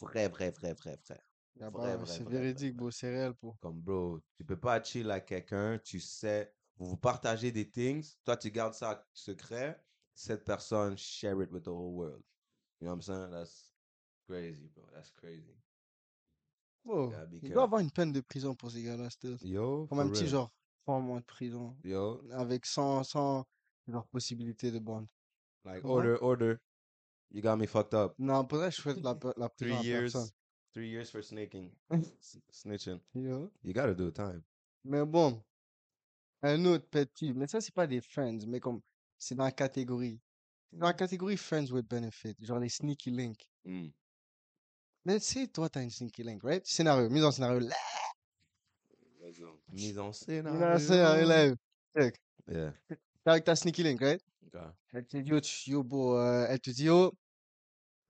vrai, vrai, vrai, vrai, vrai. Y a Vrai, vrai, C'est véridique, bro. C'est réel, bro. Comme bro, tu peux pas chill avec quelqu'un, tu sais, vous vous partagez des things, toi tu gardes ça secret, cette personne share it with the whole world. You know what I'm saying? That's crazy, bro. That's crazy. Bro, il doit avoir une peine de prison pour ces gars-là, still. Yo, Comme un petit real. genre, trois mois de prison. Yo, Avec sans, sans leur possibilité de bond. Like order, order. You got me fucked up. Non, pour vrai, je souhaite la, la Three years, personne. three years for snaking, <laughs> snitching. Yo. You gotta do time. Mais bon, un autre pet peeve, mais ça, c'est pas des friends, mais comme, c'est dans la catégorie. Dans la catégorie friends with benefit, genre les sneaky links. Mm. Mais tu toi, t'as une sneaky link, right? Scénario, mise en scénario. là. Mise en Mise en scénario. scénario live. Yeah. Avec ta sneaky link, right? Okay. Elle te dit, yo, yo, bro, euh, elle te dit, yo,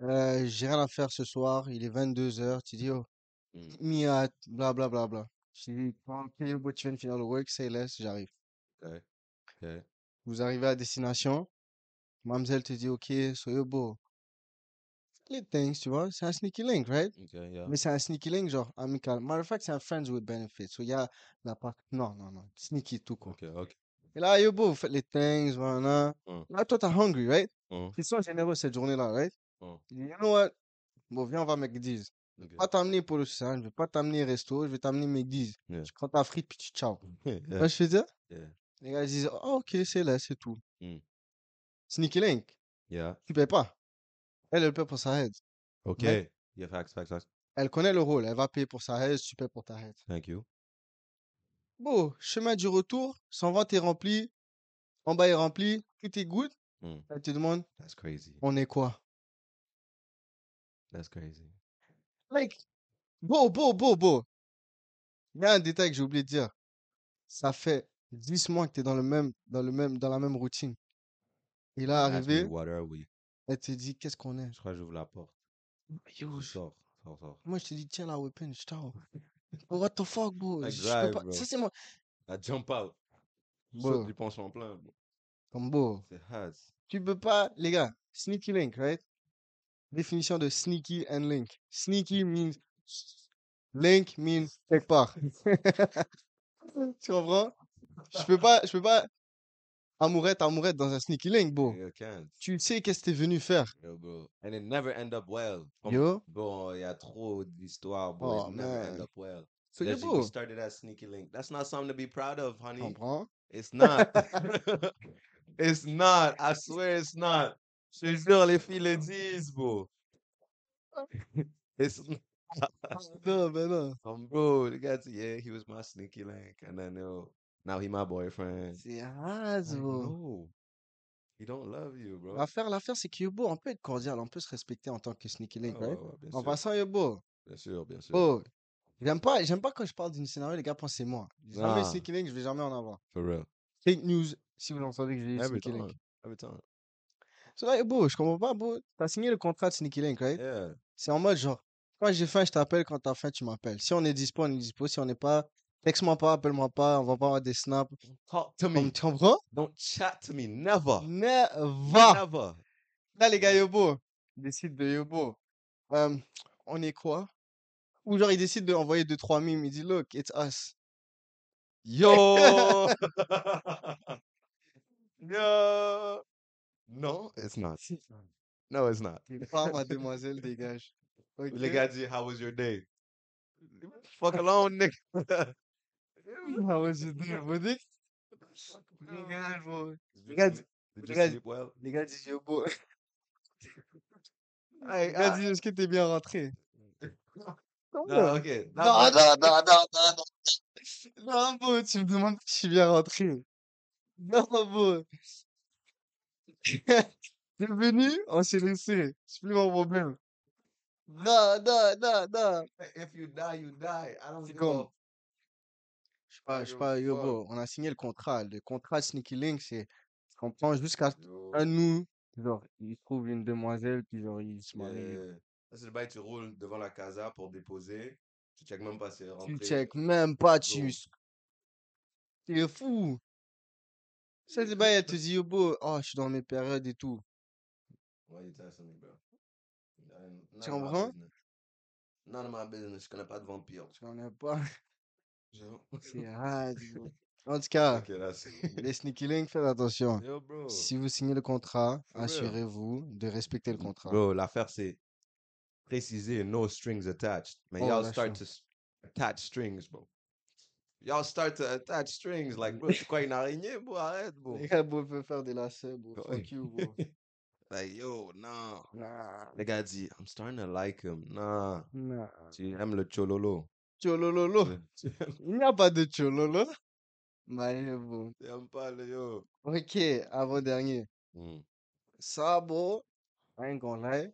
euh, j'ai rien à faire ce soir, il est 22h. Tu dis, yo, Mm. me at, bla bla bla bla. Je dis, ok, yo, bro, tu viens de finir le work, say less, j'arrive. Okay. Okay. Vous arrivez à destination, mademoiselle te dit, ok, so yo, bro, les things, tu vois, c'est un sneaky link, right? Okay. Yeah. Mais c'est un sneaky link, genre, amical. Matter of fact, c'est un friends with benefits. So, il y a la part, non, non, non, sneaky tout court. Okay. Okay. Et là, yo, bro, vous faites les things, voilà. Mm. Là, toi, t'es hungry, right? Mm. Ils sont généreux cette journée-là, right? Mm. Il dit, you know what? Bon, viens, on va McDee's. Okay. pas t'amener pour le sein, je vais pas t'amener resto, je vais t'amener McDee's. Yeah. Tu prends ta frite, puis tu ciao. <laughs> Yeah. Que je dire? Yeah. Les gars ils disent, oh, ok, c'est là, c'est tout. Sneaky Link, Yeah. tu payes pas. Elle, elle paie pour sa head. Okay. Yeah. Facts. Facts. Facts. Elle connaît le rôle, elle va payer pour sa head, tu payes pour ta head. Thank you. Bon, chemin du retour, 120 est rempli, en bas est rempli, tout est good. Mm. Elle te demande, That's crazy. on est quoi? That's crazy. Like, beau, beau, beau, beau. Il y a un détail que j'ai oublié de dire. Ça fait 10 mois que tu es dans le même, dans le même, dans la même routine. Là, Ask me, arrivé, what are we? elle te dit, qu'est-ce qu'on est? Je crois que j'ouvre la porte. Yo, je- Sors. Sors. Sors. moi, je te dis, tiens la weapon, je t'en. What the fuck, bro? Drive, pas. bro. Ça, c'est moi. I jump out. Bro. saute du penchant plein. bro. Comme beau. C'est. Tu peux pas, les gars, sneaky link, right? Définition de sneaky and link. Sneaky means link means quelque part. <laughs> tu comprends? Je peux pas, je peux pas amourette, amourette dans un sneaky link, bro. You can't. Tu sais qu'est-ce que t'es venu faire. Yo, bro. And it never end up well. Yo. Bon, il y a trop d'histoires, bro. Oh, it never end man. up well. So, yo, Reggie, we bro. started that sneaky link. That's not something to be proud of, honey. comprends? It's not. <laughs> <laughs> it's not. I swear it's not. Je jure, les filles le disent, bro. <laughs> It's Non, mais non. um, bro. The guy yeah, he was my sneaky link, and then yo, now he my boyfriend. C'est bro. no, he don't love you, bro. L'affaire, l'affaire, c'est que Yobo, on peut être cordial, on peut se respecter en tant que sneaky link, Ouais, right? ouais, En sûr, passant, Yobo, bien sûr, bien sûr. oh, j'aime pas, j'aime pas quand je parle d'une scénario, les gars pensent c'est moi. Jamais Ah. sneaky link, je vais jamais en avoir. For real. Fake news, si vous entendez que j'ai dit sneaky link. Every time. So là, Yobo, je comprends pas, bro. T'as signé le contrat de sneaky link, right? Yeah. C'est en mode genre, quand j'ai faim, je t'appelle, quand t'as faim, tu m'appelles. Si on est dispo, on est dispo. Si on n'est pas, texte-moi pas, appelle-moi pas, on va pas avoir des snaps. Talk to me. Tu comprends? Don't chat to me. Never. Never! Never. Là, les gars, Yobo, ils décident de Yobo. Euh, on est quoi? Ou genre, ils décident d'envoyer deux, trois mimes. Ils disent, look, it's us. Yo. <laughs> Yo. No, it's not. No, it's not. Pas mademoiselle, dégage. Ok? Les gars disent, how was your day? Fuck alone, nigga. <laughs> Ah ouais, j'ai dit, bro, dis- Dégage, bro. Did you gars did les gars- sleep well? Les gars disent, Yobo. <laughs> Hey, Les gars disent, est-ce que t'es bien rentré? Non, Not- non, non, non, non, non. Non, bro, tu me demandes si je suis bien rentré. Non, bro. T'es venu, on s'est laissé. C'est plus mon problème. Non, non, non, non. If you die, you die. I don't give je sais pas, je sais pas, yo, bro, on a signé le contrat. Le contrat Sneaky Link, c'est, tu comprends, jusqu'à à nous, genre, il trouve une demoiselle, puis genre, il se marie. yeah. Ça, c'est le bail, tu roules devant la casa pour déposer. Tu check même pas si c'est Tu rentré. check même pas, tu, t'es fou. Ça, c'est pas, elle te dit, yo, bro, oh, je suis dans mes périodes et tout. None Tu comprends? None of my business. Je connais pas de vampire. Tu connais pas. Genre. <laughs> C'est hard, bro. En tout cas, Ok, là, c'est. <laughs> les Sneaky Link, faites attention. Yo, bro. Si vous signez le contrat, For real. assurez-vous de respecter le contrat. Bro, l'affaire, c'est préciser no strings attached. Mais Oh, y'all start to s- attach strings, bro. Y'all start to attach strings. Like, bro, c'est quoi une <laughs> araignée, bro? Arrête, bro. Les gars, bro, peuvent faire des lacets, bro. Ouais. Fuck you, bro. Like, yo, nah. Nah, Le gars dit, I'm starting to like him. Nah. nah. Tu aimes le chololo. Cholololo. Tu Il n'y a pas de chololo. Mais bon. aimes pas le yo. Ok, avant-dernier. Mm. Ça, bro, I ain't gonna lie.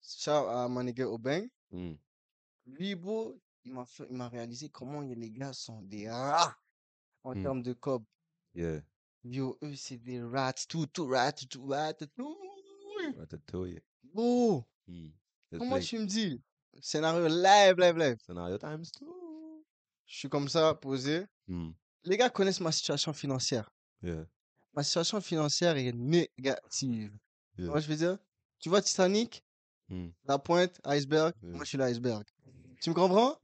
Shout à my nigga Obeng. Mm. Lui, bro, il m'a fait, il m'a réalisé comment les gars sont des rats en Mm. termes de cob. Yeah. Yo, eux, c'est des rats, tout, tout rat, tout rat, tout. Ratatouille. Bro, Mm. Comment play tu me dis? Scénario live, live, live. Scenario times two. Je suis comme ça, posé. Mm. Les gars connaissent ma situation financière. Yeah. Ma situation financière est négative. Yeah. Moi, je veux dire, tu vois Titanic, Mm. la pointe, iceberg, Yeah. moi, je suis l'iceberg. Tu me comprends?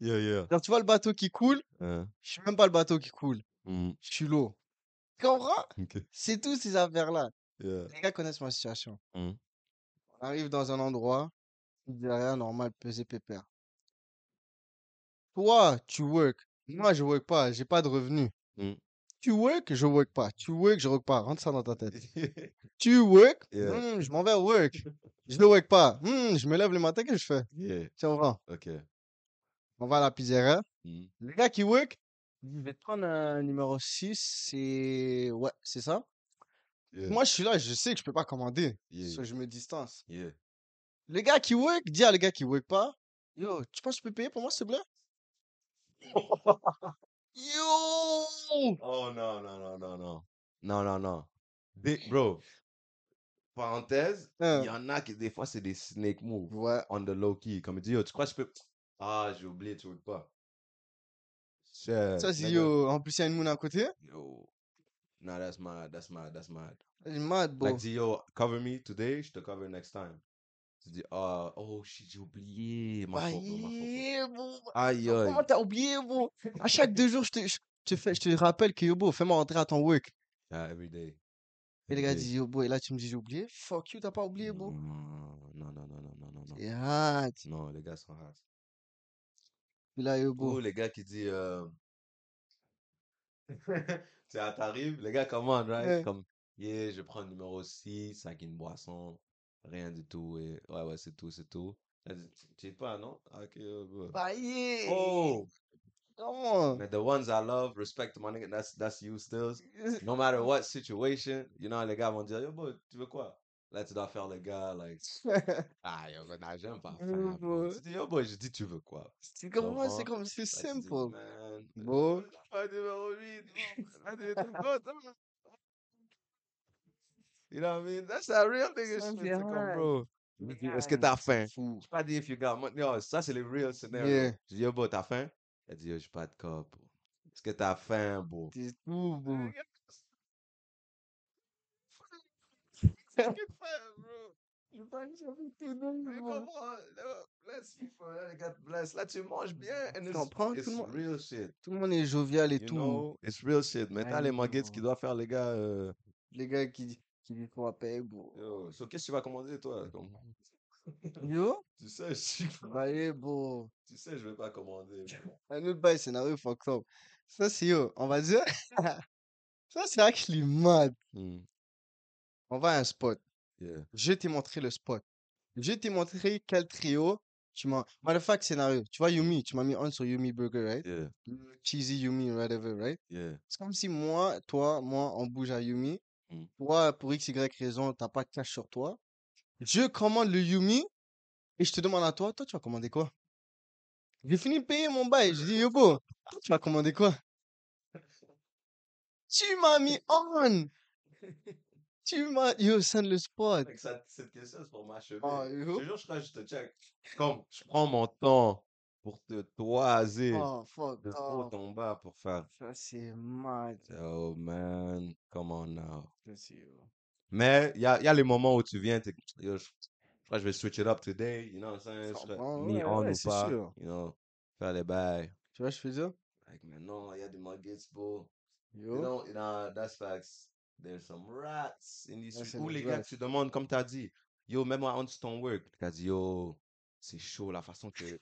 Yeah, yeah. Tu vois le bateau qui coule, Hein? je suis même pas le bateau qui coule. Mm. Je suis l'eau. Tu comprends? Ok. C'est tout ces affaires-là. Yeah. Les gars connaissent ma situation. On arrive dans un endroit, derrière, normal, pesé pépère. Toi, tu work. Moi, je work pas. J'ai pas de revenus. Mm. Tu work, je work pas. Tu work, je work pas. Rentre ça dans ta tête. <laughs> Tu work, Yeah. hmm, je m'en vais work. Je ne work pas. Hmm, je me lève le matin, qu'est-ce que je fais? yeah. Tiens, on va. Ok. On va à la pizzeria. Mm. Le gars qui work, je vais te prendre un numéro 6. C'est. Ouais, c'est ça. Yeah. Moi, je suis là, je sais que je peux pas commander. Yeah. So, je me distance. Yeah. Le gars qui work, dis à le gars qui work pas. Yo, tu penses que tu peux payer pour moi, s'il te plaît? Yo! Oh non, non, non, non, non. Non, non, non. Big bro. Parenthèse, il Hein. y en a qui des fois c'est des snake moves Ouais. on the low key. Comme il dit, yo, tu crois que je peux? Ah, j'ai oublié, tu veux pas. Ça, c'est yo. En plus, il y a une moune à côté. Yo. Nah, that's mad, that's mad, that's mad. C'est mad, bro. Like, yo, cover me today, je te cover next time. Tu dis, ah, oh shit, j'ai oublié. Ma faute, ma yeah, bro. Aïe, aïe. Comment t'as oublié, bro? À chaque deux jours, je te, je te fais, je te rappelle que yo, bro, fais-moi rentrer à ton work. Yeah, every day. Et le gars dit, yo, bro, et là, tu me dis, j'ai oublié? Fuck you, t'as pas oublié, bro. Non, non, non, non, non, non, non. Et hâte. Non, les gars sont. Puis là, yo, Ou bro. les gars qui disent, euh... <laughs> tu t'arrives, les gars commandent, right? Ouais. Comme, yeah, je prends le numéro 6 avec une boisson, rien du tout. Et... Ouais, ouais, c'est tout, c'est tout. Tu sais pas, non? Ah, Ok, euh, bah. Bah, yeah. Oh! Non. Mais the ones I love, respect my nigga, that's, that's you still. No matter what situation, you know, les gars vont dire, yo, boy, tu veux quoi? Là, tu dois faire le gars, like, ah, yo, bah, nah, j'aime pas faire, bro. Tu dis, yo, boy, je dis, tu veux quoi? C'est comme moi, c'est comme, c'est simple. man, Bon. pas numéro 8, bro. Là, tu- tu goes, hein. You know what I mean? That's that real nigga shit. comme, bro. Est-ce que t'as faim? Je pas dit if you got money. Yo, ça, c'est les real scenarios. Yeah. Je dis, yo, bro, t'as faim? Elle dit, yo, j'ai pas de bro. Est-ce que t'as faim, bro? <laughs> C'est tout, bro. Qu'est-ce que tu fais, bro? Je pas j'avais tout comment? Là, Bless people, là, God bless. Là, tu manges bien. And it's, it's Tout le monde, real shit. tout le monde est jovial et You tout. know? It's real shit. Ouais, les qui doivent faire, les gars. euh, Les gars qui, qui disent qu'on va payer, bro. Yo, so qu'est-ce que tu vas commander, toi? Comme... Yo? <laughs> Tu sais, je suis... Bah, yeah, bro. tu sais, je vais pas commander. Un autre bail, scénario fucked up. Ça, c'est yo. On va dire. <laughs> Ça, c'est actually mad. Hmm, On va à un spot. Yeah. Je t'ai montré le spot. Je t'ai montré quel trio tu m'as. Matter of fact, scénario. Tu vois Yumi, tu m'as mis on sur Yumi Burger, right? Yeah. Cheesy Yumi, whatever, right? Yeah. C'est comme si moi, toi, moi, on bouge à Yumi. Mm. Toi, pour X, Y raison, t'as pas de cash sur toi. Je commande le Yumi et je te demande à toi, toi, tu vas commander quoi? J'ai fini de payer mon bail. Je dis, <laughs> yo, bro, toi, tu vas commander quoi? Tu m'as mis on! Tu m'as, yo, send le spot. Ça- cette question, c'est pour m'achever. Ah, Je yo. te jure, je crois que je te check. Comme, je prends mon temps pour te toiser Oh, fuck de haut off. en bas pour faire. Ça, c'est mad. Oh man, come on now. Ça, c'est- Mais il y a, y a les moments où tu viens, t'es, yo, je, je crois que je vais switch it up today, you know what I'm saying? Ça Je serais prend, mis ouais, on ouais, ou c'est pas, sûr. you know, faire les bails. Tu vois, je fais ça? Like, mais non, il y a des muggets, bro. You Yo. know, you know, that's facts. There's some rats in these Ouais, c'est Ou des les gars rats. tu demandes, comme tu as dit, yo, même on ton work, tu as dit, yo, c'est chaud la façon que.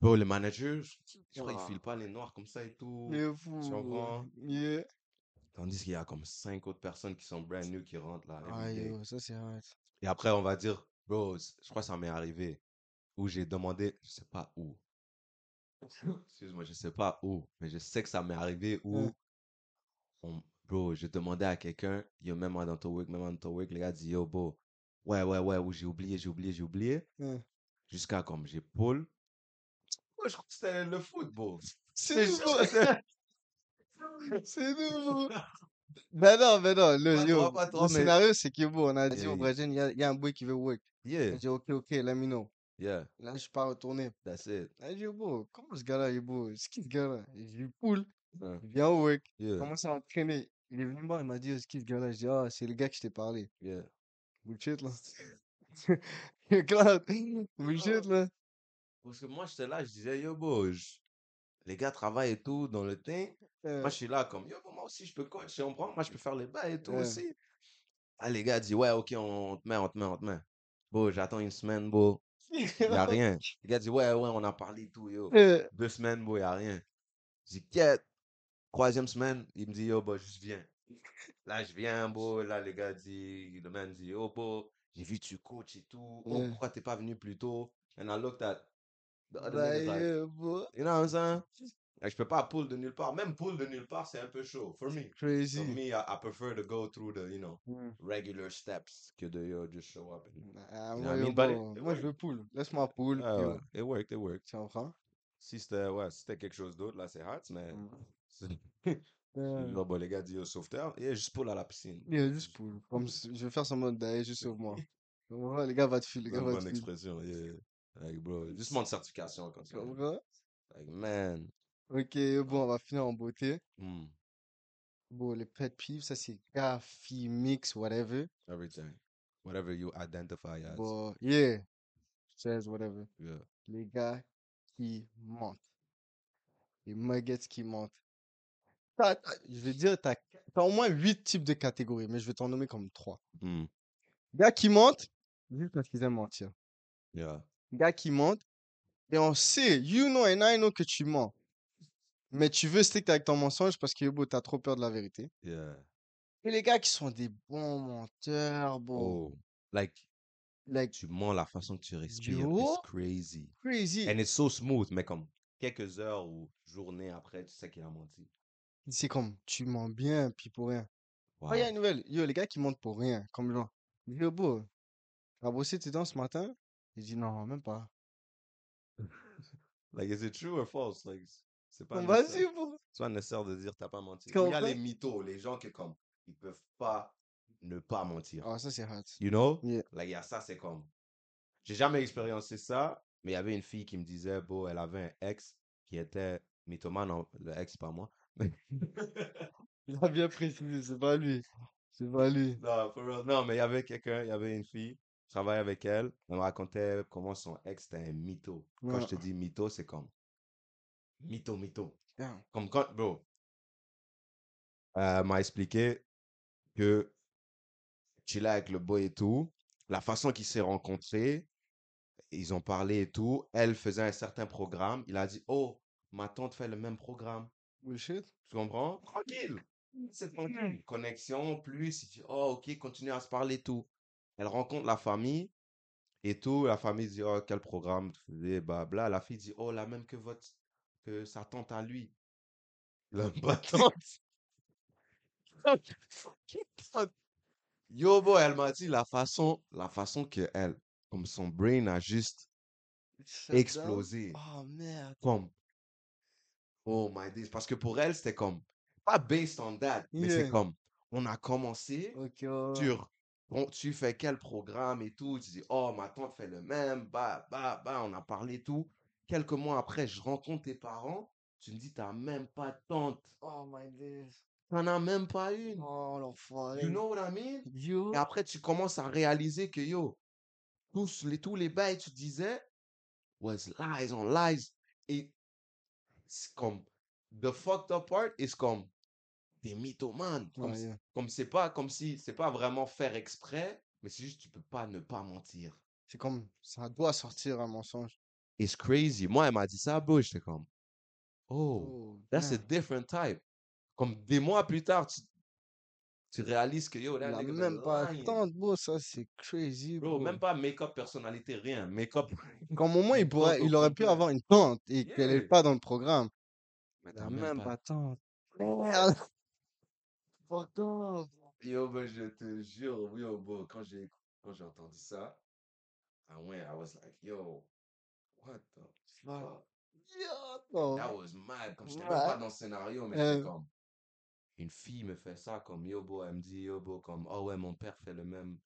Bro, le manager, je crois qu'il Ah. file pas les noirs comme ça et tout. Mais fou. Tu comprends? Yeah. Tandis qu'il y a comme cinq autres personnes qui sont brand new qui rentrent là. Ah, yo, ça, c'est hard. Et après, on va dire, bro, je crois que ça m'est arrivé. Où j'ai demandé, je sais pas où. Excuse-moi, je sais pas où. Mais je sais que ça m'est arrivé où, Ouais. on, bro, je demandais à quelqu'un, yo, même dans ton work, même dans ton work, le gars dit, yo, bro, ouais, ouais, ouais, ou j'ai oublié, j'ai oublié, j'ai oublié. Ouais. Jusqu'à comme j'ai Ouais, je crois que c'était le foot, bro. <laughs> C'est nouveau. <laughs> C'est nouveau. <laughs> Ben non, ben non. Le, yo, trop, pas trop, le mais- scénario, c'est que bon, on a dit Yeah, au yeah. Brésil, il y y a un boy qui veut work. Yeah, Il dit, ok, ok, let me know. yeah, Là, je suis pas retourné. that's it. Il dit, bon, comment ce gars-là, il est beau? C'est qui ce gars-là? J'ai dit, poule. Ouais. Il vient au work. Il Yeah, commence à entraîner. Il est venu me voir, il m'a dit, oh, c'est qui ce gars-là? Je dis, ah, c'est le gars que je t'ai parlé. yeah. Bullshit, là. Bullshit, là. Parce que moi, j'étais là, je disais, yo, bro, je- les gars travaillent et tout dans le. Euh, Moi, je suis là comme, yo, moi aussi, je peux coach, tu comprends? Moi, je peux faire les bails et tout Ouais. aussi. Ah, les gars disent, ouais, ok, on, on te met, on te met, on te met. Bon, j'attends une semaine, bon, il n'y a rien. <laughs> Les gars disent, ouais, ouais, on a parlé et tout, yo. Euh, Deux semaines, bon, il n'y a rien. Je dis, quête. Troisième semaine, il me dit, yo, bah, juste viens. Là, je viens, bon, là, les gars disent, le man dit, yo, bon, j'ai vu tu coach et tout. Oh, Ouais. pourquoi t'es pas venu plus tôt? And I looked at the other bah, niggas like, you know what I'm saying? Like, je peux pas pull de nulle part. Même pull de nulle part, c'est un peu chaud. For me. Crazy. For me, I, I prefer to go through the, you know, Mm. regular steps que de yo, just show up. And... Ah, You know moi, I mean? It- it moi, je veux poule. Laisse-moi poule. Ah ouais, it worked, it worked. Tu comprends? Si c'était, ouais, si c'était quelque chose d'autre, là, c'est hot, mais. <laughs> Mm. Euh, Là, bon, les gars disent, yo, sauveteur, et juste pull à la piscine. yeah, juste poule. Comme je vais faire semblant d'aller juste <laughs> sur moi. Tu comprends? Les gars vont te filer, les C'est gars une vont te bonne filer. expression, yeah. Like, bro, juste mon certification vois. comprends? Like, man. Ok, bon, on va finir en beauté. Hmm, Bon, les pet peeves, ça c'est gars, filles, mix, whatever. everything. Whatever you identify as. Bon, yeah. Says whatever. Yeah. Les gars qui mentent. Les muggets qui mentent. Je vais dire, t'as as au moins huit types de catégories, mais je vais t'en nommer comme trois. Hmm, Gars qui mentent, juste parce qu'ils aiment mentir. yeah. Gars qui mentent, et on sait, you know and I know que tu mens. Mais tu veux stick avec ton mensonge parce que yo, bro, t'as trop peur de la vérité. Yeah. Et les gars qui sont des bons menteurs, bon, Oh. Like, like tu mens la façon que tu respires. It's crazy. crazy. And it's so smooth, mais comme quelques heures ou journées après, tu sais qu'il a menti. C'est comme, tu mens bien, puis pour rien. Wow. Oh, il y a une nouvelle. Yo, les gars qui mentent pour rien, comme genre, yo, bro, t'as bossé tes dents ce matin? Il dit non, même pas. <laughs> Like, is it true or false? Like, c'est pas nécessaire. C'est pas nécessaire de dire t'as pas menti. Il y a les mythos, les gens qui comme, ils peuvent pas ne pas mentir. Ah, ça c'est hot. You know? Yeah. Like, il y a ça, c'est comme. J'ai jamais expériencé ça, mais il y avait une fille qui me disait, bon, elle avait un ex qui était mythomane, non, le ex, pas moi. <laughs> Il a bien précisé, c'est pas lui. C'est pas lui. <laughs> Non, for real. Non, mais il y avait quelqu'un, il y avait une fille, je travaillais avec elle, elle me racontait comment son ex était un mytho. Quand je te dis mytho, c'est comme mytho, mytho. Yeah. Comme quand, bro, elle m'a expliqué que tu là avec le boy et tout, la façon qu'ils s'est rencontrés, ils ont parlé et tout, elle faisait un certain programme, il a dit, oh, ma tante fait le même programme. Bullshit. Tu comprends? Tranquille. C'est tranquille. Connexion, plus, oh, ok, continue à se parler et tout. Elle rencontre la famille et tout. La famille dit, oh, quel programme faisais, blabla. La fille dit, oh, la même que votre, que sa tante à lui. La <laughs> tante. Yo, bro, elle m'a dit la façon, la façon que elle, comme son brain a juste Shut explosé. Oh merde. Comme, oh my days. Parce que pour elle, c'était comme, pas based on that, mais c'est comme, on a commencé sur, bon, tu fais quel programme et tout. Tu dis, oh, ma tante fait le même, bah, bah, bah, on a parlé tout. Quelques mois après, je rencontre tes parents. Tu me dis, t'as même pas de tante. Oh my days. T'en as même pas une. Oh l'enfoiré. You know what I mean? Yo. Et après, tu commences à réaliser que, yo, tous les, tous les bails tu disais was lies on lies. Et c'est comme, the fucked up part is comme, t'es mythomane. Comme, Ouais, c'est pas, comme si, c'est pas vraiment faire exprès, mais c'est juste, tu peux pas ne pas mentir. C'est comme, ça doit sortir un mensonge. It's crazy. Moi, elle m'a dit ça, bro, j'étais comme, oh, Oh, that's a different type. Comme des mois plus tard, tu, tu réalises que, yo, a been même pas tant de bro, ça c'est crazy, Bro, bro. même pas make-up personnalité, rien. Make-up. <laughs> Comme au moins, il pourrait, il aurait pu avoir une tante et qu'elle est Yeah. pas dans le programme. Mais t'as même même pas. pas tante. <laughs> Merde. Up. Yo, ben, je te jure, yo, bro, quand j'ai, quand j'ai entendu ça, I went, I was like, yo, what the fuck? Yo, non. That was mad. Comme j'étais même pas dans le scénario, mais j'étais Euh, comme, une fille me fait ça, comme, yo, bro, elle me dit, yo, bro, comme, oh ouais, mon père fait le même,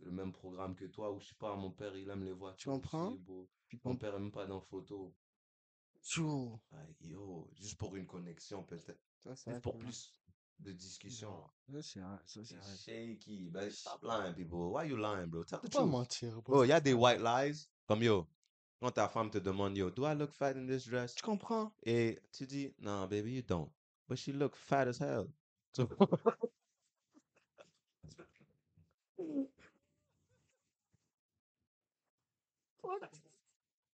le même programme que toi, ou je sais pas, mon père, il aime les tu voitures comprends? aussi, bro. Mon père aime pas dans photo. Yo. Yo, juste pour une connexion, peut-être. Ça, Juste pour plus de discussion. Shaky. Ben, stop lying, people. Why you lying, bro? Tell the truth. mentir, bro. Il y a des white lies. Comme yo, quand ta femme te demande, yo, do I look fat in this dress? Tu comprends? Et tu dis, nah, baby, you don't. But she look fat as hell. So, <laughs>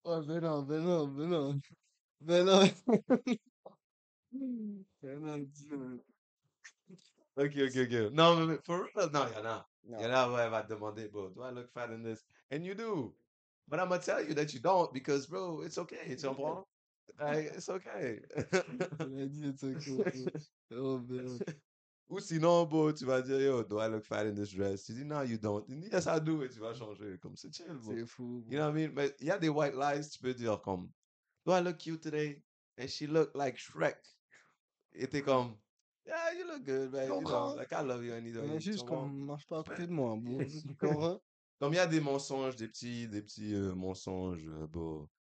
Oh, mais non, mais non, mais non. Mais non. <laughs> Mais non, Dieu. Ok, ok, ok. Non, mais for real, non, il y en a. Il y en a elle va te demander, bro, do I look fat in this? And you do. But I'm gonna tell you that you don't because, bro, it's okay. Tu comprends? Like, it's okay. Il a dit, it's okay, bro. Oh, man. Ou sinon, bro, tu vas dire, yo, do I look fat in this dress? Tu dis, no, you don't. Il dit, yes, I do. Et tu vas changer. Comme c'est chill, bro. C'est fou, You bro. know what I mean? Mais il y a des white lies, tu peux dire comme, do I look cute today? And she look like Shrek. Et t'es comme, yeah, you look good, man. You know, like I love you. Mais Tu juste qu'on comprends? marche pas à côté de moi, bro. <laughs> Tu comprends? Comme il y a des mensonges, des petits, des petits euh, mensonges, euh,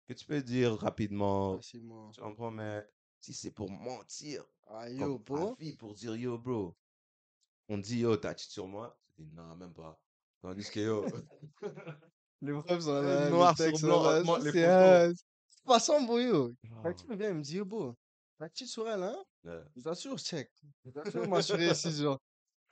que tu peux dire rapidement. Facilement. Tu comprends? Mais si c'est pour mentir, Ah, comme yo, bro. pour dire yo, bro, on dit yo, t'as cheat sur moi? Tu dis non, même pas. Tandis que yo, <laughs> Les preuves sont <laughs> euh, là, les noir sur blanc, là. les c'est photos. euh, c'est pas bro, yo. Fait que tu viens, il me yo, bro, cheat sur elle, hein? ouais. Je t'assure, je check. Je t'assure, <laughs> m'assurer ici, genre.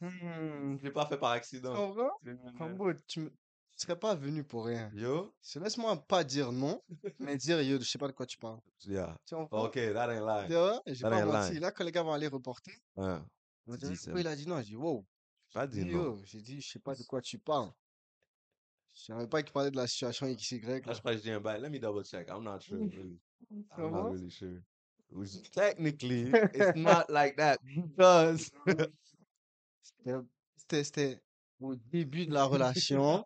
Hmm, Je l'ai pas fait par tu accident. comprends? Bro, tu me... tu serais pas venu pour rien. Yo, Se laisse-moi pas dire non, mais dire, yo, je sais pas de quoi tu parles. yeah. Tu comprends? Ok, that ain't lying. Tu vois? J'ai pas menti. Là, quand les gars vont aller reporter, Hein, ils vont tu dire, dis ça. pourquoi il a dit non? J'ai dit, wow. Pas J'ai dit non. yo, j'ai dit, je sais pas de quoi tu parles. Je savais pas qu'il parlait de la situation XY, Là, je crois que je dis un bail. Let me double check. I'm not sure. <laughs> Really. I'm not really sure. Which technically, it's not like that because <laughs> C'était, au début de la relation.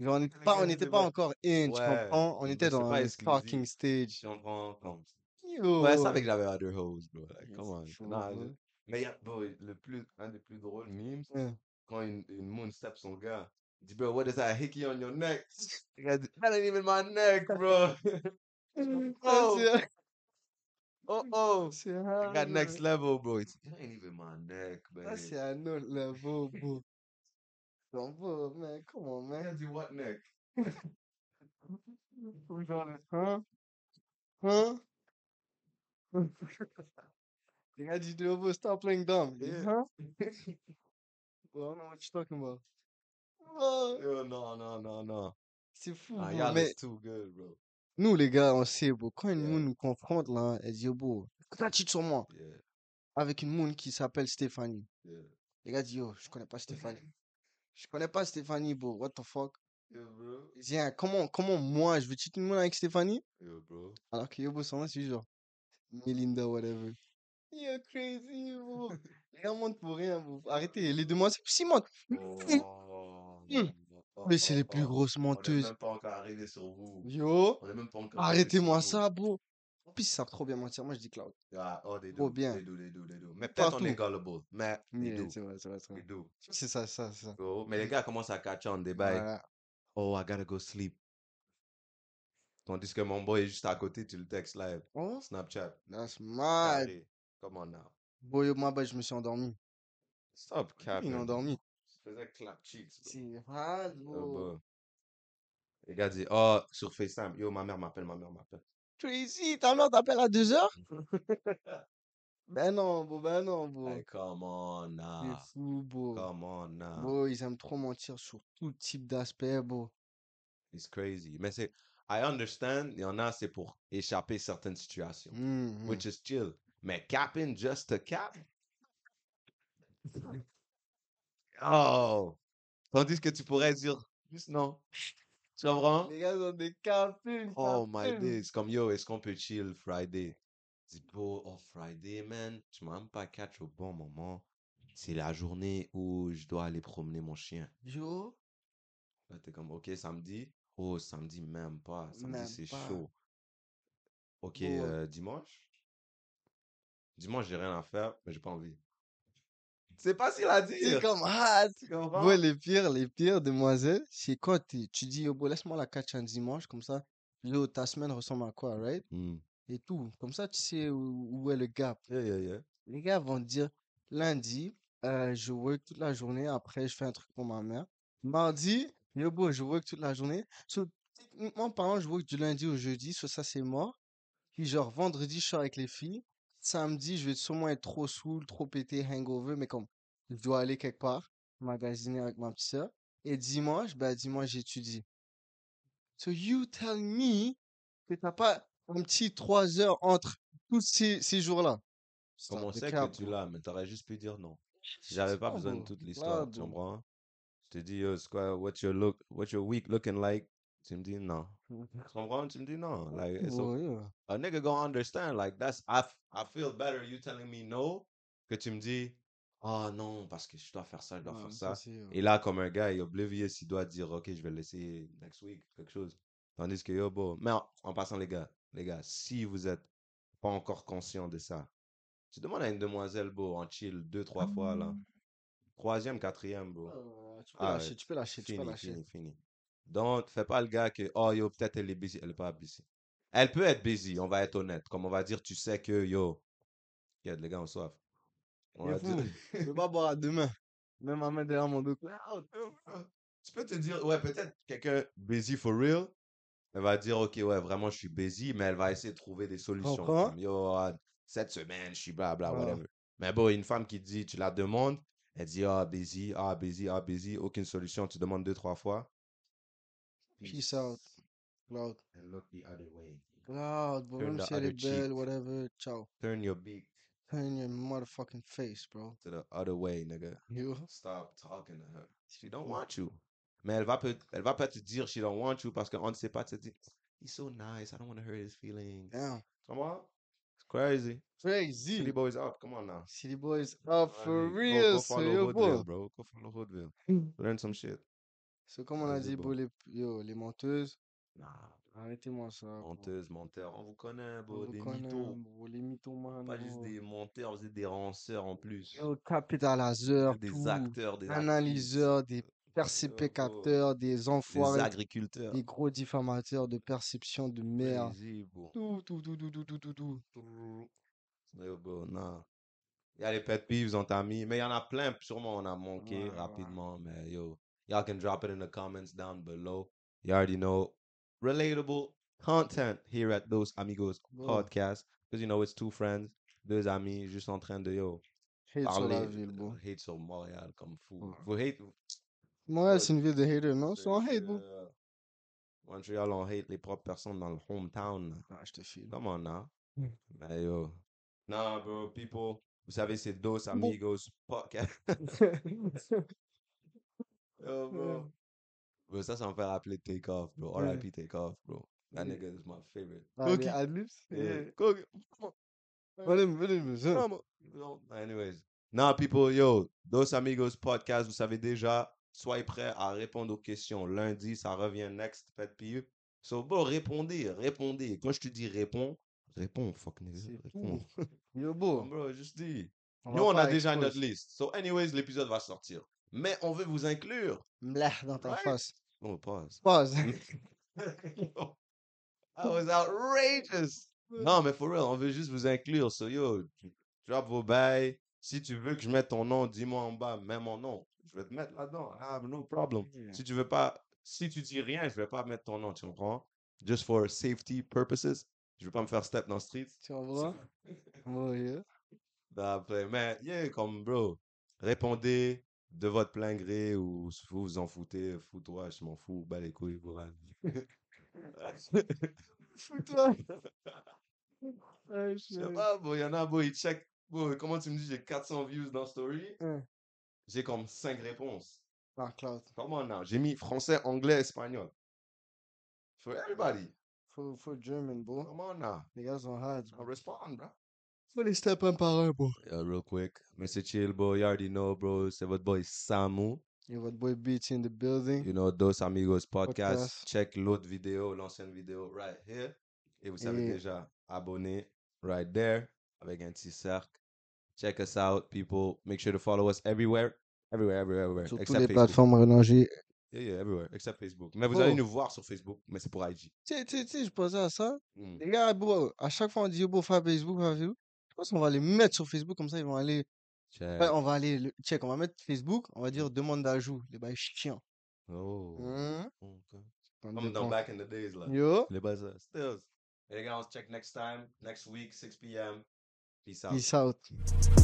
Genre, on n'était pas, on n'était pas <laughs> encore in, tu Ouais, comprends? On était c'est dans pas le exclusif. talking stage. tu comprends comme Yo. ouais, elle savait que j'avais other hoes, bro. Like, come on. c'est Nah, bro. je- Mais il y a, bro, le plus, un des plus drôles memes, Ouais. quand une, une moon step son gars, il dit, bro, what is that hickey on your neck? Le gars <laughs> dit, that ain't even my neck, bro. Ça, oh, c'est, oh, oh. c'est I hard, got next ouais. level, bro. It ain't even my neck, Ça, babe. c'est un autre level, bro. Donc, bro, man, come on, Il man. a dit, what neck? Genre, hein? Hein? The guy just do over, stop playing dumb. He, Yeah. Huh? Well, I don't know what you're talking about. <laughs> Oh, Yo, non, non, non, non. c'est fou, Ah, bro. y'all Mais is too good, bro. Nous, les gars, on sait, bro. Quand une Yeah. moon nous confronte, là, elle dit, yo, bro, t'as cheat sur moi. Yeah, Avec une moon qui s'appelle Stéphanie. yeah. Les gars disent, yo, je connais pas Stéphanie. <laughs> Je connais pas Stéphanie, bro. What the fuck? Yo, bro. Hein, comment, comment moi, je vais cheat une moon avec Stéphanie? Yo, bro. Alors que yo, bro, son nom, c'est genre Melinda, whatever. You're crazy, bro. <laughs> Les gars pour rien, bro. Arrêtez, les demoiselles aussi montent. Oh, Hmm. Oh, Mais c'est oh, les plus oh. grosses On n'est menteuses. même pas encore arrivé sur vous. Yo, On même pas encore arrivé arrêtez-moi sur ça, bro. En plus, ils savent trop bien mentir. Moi, je dis Cloud. Ah, oh, they do, bien. they do, they do, they do. Mais peut-être on est gullible, mais they Yeah, do, c'est vrai, c'est vrai, c'est they vrai. do. C'est ça, c'est ça, c'est ça. Mais les gars commencent à catch on des bails. Voilà. Oh, I gotta go sleep. Tandis que mon boy est juste à côté, tu le textes live. Oh, Snapchat. that's mad. Carré. Come on now. Bon, yo, moi, bah, je me suis endormi. Stop Il est endormi? Faisais clap cheeks. bro. C'est Oh, bro. bro. Les gars disent, oh, sur FaceTime. Yo, ma mère m'appelle, ma mère m'appelle. Crazy, ta mère t'appelle à 2 heures? <laughs> Ben non, bro, ben non, bro. Hey, come on C'est fou, bro. Come on now. Bro, ils aiment trop mentir sur tout type d'aspect, bro. It's crazy. Mais c'est, I understand, il y en a, c'est pour échapper certaines situations. Mhm. Which is chill. Mais capping just to cap? <laughs> Oh! Tandis que tu pourrais dire, juste non. Tu comprends? Les gars ont des capines, Oh my days. Comme yo, est-ce qu'on peut chill Friday? Dis, bro, oh Friday, man, tu m'as même pas catch au bon moment. C'est la journée où je dois aller promener mon chien. Yo, Là, t'es comme, ok, samedi? Oh, samedi, même pas. Samedi, c'est chaud. Ok, euh, dimanche? Dimanche, j'ai rien à faire, mais j'ai pas envie. C'est facile à c'est dire. comme ah, Tu comprends? Ouais, les pires, les pires demoiselles, c'est quand tu dis, yo, bro, laisse-moi la catch un dimanche, comme ça, yo, ta semaine ressemble à quoi, right? Hmm. Et tout. Comme ça, tu sais où, où est le gap. Yeah, yeah, yeah. Les gars vont dire, lundi, euh, je work toute la journée, après, je fais un truc pour ma mère. Mardi, yo, bro, je work toute la journée. So, techniquement parlant, je work du lundi au jeudi, so ça, c'est mort. Puis, genre, vendredi, je sors avec les filles. Samedi, je vais sûrement être trop saoul, trop pété, hangover, mais comme, je dois aller quelque part, magasiner avec ma petite sœur. Et dimanche, bah, dimanche, j'étudie. So, you tell me que t'as pas un petit trois heures entre tous ces, ces jours-là. Comme on sait que tu l'as, mais t'aurais juste pu dire non. J'avais pas besoin de toute l'histoire, tu comprends? Je te dis, yo, c'est quoi, what's your look, what's your week looking like? Tu me dis non. <laughs> Tu comprends? Tu me dis non. Like, it's Bro, okay. yeah. a nigga gonna understand. Like that's I, I feel better you telling me no que tu me dis ah non parce que je dois faire ça, je dois Ouais, faire ça, Et là comme un gars il est oblivious, il doit dire ok je vais le laisser next week quelque chose. Tandis que yo bon, mais en, en passant les gars, les gars, si vous êtes pas encore conscient de ça, tu demandes à une demoiselle beau en chill deux trois fois là, troisième quatrième bro. euh, tu peux Arrête. lâcher, tu peux lâcher, tu peux Fini, lâcher. fini, fini. Donc, fais pas le gars que, oh yo, peut-être elle est busy. Elle est pas busy. Elle peut être busy, on va être honnête. Comme on va dire, tu sais que, yo, regarde, les gars ont soif. On va dire. Je peux pas boire à deux mains. Même ma main derrière mon dos. tu peux te dire, ouais, peut-être quelqu'un busy for real. Elle va dire, ok, ouais, vraiment, je suis busy, mais elle va essayer de trouver des solutions. Comme, yo, ah, cette semaine, je suis blabla, Ah. whatever. Mais bon, une femme qui dit, tu la demandes, elle dit, ah, busy, ah, busy, ah, busy, aucune solution, tu demandes deux, trois fois. Peace out. Cloud. And look the other way. Cloud, bro. Turn the est cheek. whatever. Ciao. Turn your beak Turn your motherfucking face, bro. to the other way, nigga. <laughs> You. <laughs> Stop talking to her. She don't want you. Mais elle va peut elle va pas te dire she don't want you parce qu'on ne sait pas te dire he's so nice. I don't want to hurt his feelings. Damn. Come on. It's crazy. Crazy. City boys up. Come on now. City boys up for go- real, Go, so follow yo, Hoodville, bro. Go follow Hoodville. <laughs> Learn some shit. So, comme on a Vas-y, dit, bro, les, yo, les menteuses, Nah. arrêtez-moi ça. Menteuse, menteur. On vous connaît, On bro. vous Des connaît, mythos. bro, les mythomanes, Pas juste bro. des menteurs, vous êtes des ranceurs en plus. Yo, capitaliseurs, Des tout. acteurs, des Analyseurs, des percépicateurs, des Des enfoirés, agriculteurs. des gros diffamateurs de perception de merde. Tout, tout, tout, tout, tout, tout, tout, tout. Yo, bro, non. Il y a les pet peeves, on t'a mis. Mais il y en a plein, sûrement on a manqué Ouais, ouais. rapidement. Mais yo, y'all can drop it in the comments down below. You already know. Relatable content here at Those Amigos podcast. Because you know, it's two friends, deux amis, juste en train de yo, Hate sur la parler. ville, euh, bro. hate sur Montréal comme fou. Ouais. Vous hate. Montréal, c'est une ville de haters, non? C'est un hate, bro. euh, Montréal, on hate les propres personnes dans le hometown. Ah, je te file. Come on now. Mm. Mais yo. Nah, bro, people. Vous savez, c'est Dos Amigos podcast. <laughs> <laughs> Yo, bro. Bro, ça, ça me fait rappeler Take Off, bro. R.I.P. Take Off, bro. That nigga is my favorite. Ah, Cookie? adlibs? Yeah. Cookie? Anyways. Non, people, yo, Dos Amigos Podcast, vous savez déjà, soyez prêts à répondre aux questions. Lundi, ça revient next, pet peeve. So, bro, répondez, répondez. Quand je te dis réponds, réponds, fuck nigga, réponds. <laughs> Yo, beau. Bro, juste dis. Nous, on a déjà notre liste. So, anyways, l'épisode va sortir. Mais on veut vous inclure. Mlah dans ta Right? face. Oh, pause. <laughs> Pause. <laughs> That was outrageous. Non, mais for real, on veut juste vous inclure. So, yo, drop vos bails. Si tu veux que je mette ton nom, dis-moi en bas, mets mon nom. Je vais te mettre là-dedans. I have no problem. Yeah. Si tu veux pas, si tu dis rien, je vais pas mettre ton nom, tu comprends? Just for safety purposes. Je veux pas me faire step dans le street. Tu comprends? <laughs> Oh, yeah. Après, mais, yeah, comme, bro, répondez de votre plein gré ou vous vous en foutez, fous-toi, je m'en fous, bas les couilles, bro. Fous-toi. <laughs> Je sais pas, il y en a, bon, ils check. Bon, comment tu me dis, j'ai 400 views dans Story? J'ai comme 5 réponses. Par cloud. Comment now? J'ai mis français, anglais, espagnol. For everybody. Faut, faut German, bro. Come on now. Les gars sont hard. I'll respond, bro. Faut les step un par un, bro. Yeah, real quick. Mr. Chill, bro. You already know, bro. C'est votre boy Samu. Yo, votre boy Beats in the building. You know, Dos Amigos Podcast. Podcast. Check l'autre vidéo, l'ancienne vidéo, right here. Et vous savez Et- déjà, abonner right there avec un petit cercle. Check us out, people. Make sure to follow us everywhere. Everywhere, everywhere, everywhere. Sur toutes les Facebook. plateformes relangées. Yeah, yeah, everywhere. Except Facebook. Mais vous Oh. allez nous voir sur Facebook, mais c'est pour IG. Tu sais, tu sais, je pensais à ça. Mm. Les gars, bro, à chaque fois on dit, bro, faire Facebook, faire Facebook. Je pense qu'on va les mettre sur Facebook, comme ça, ils vont aller. Check. Ouais, on va aller. le- Check, on va mettre Facebook, on va dire demande d'ajout. Les bails chiants. Oh. Hein? ok. Comme dans back in the days, là. Yo, Les bases, stills. Les gars, on se check next time, next week, 6 p.m. Peace out. peace out.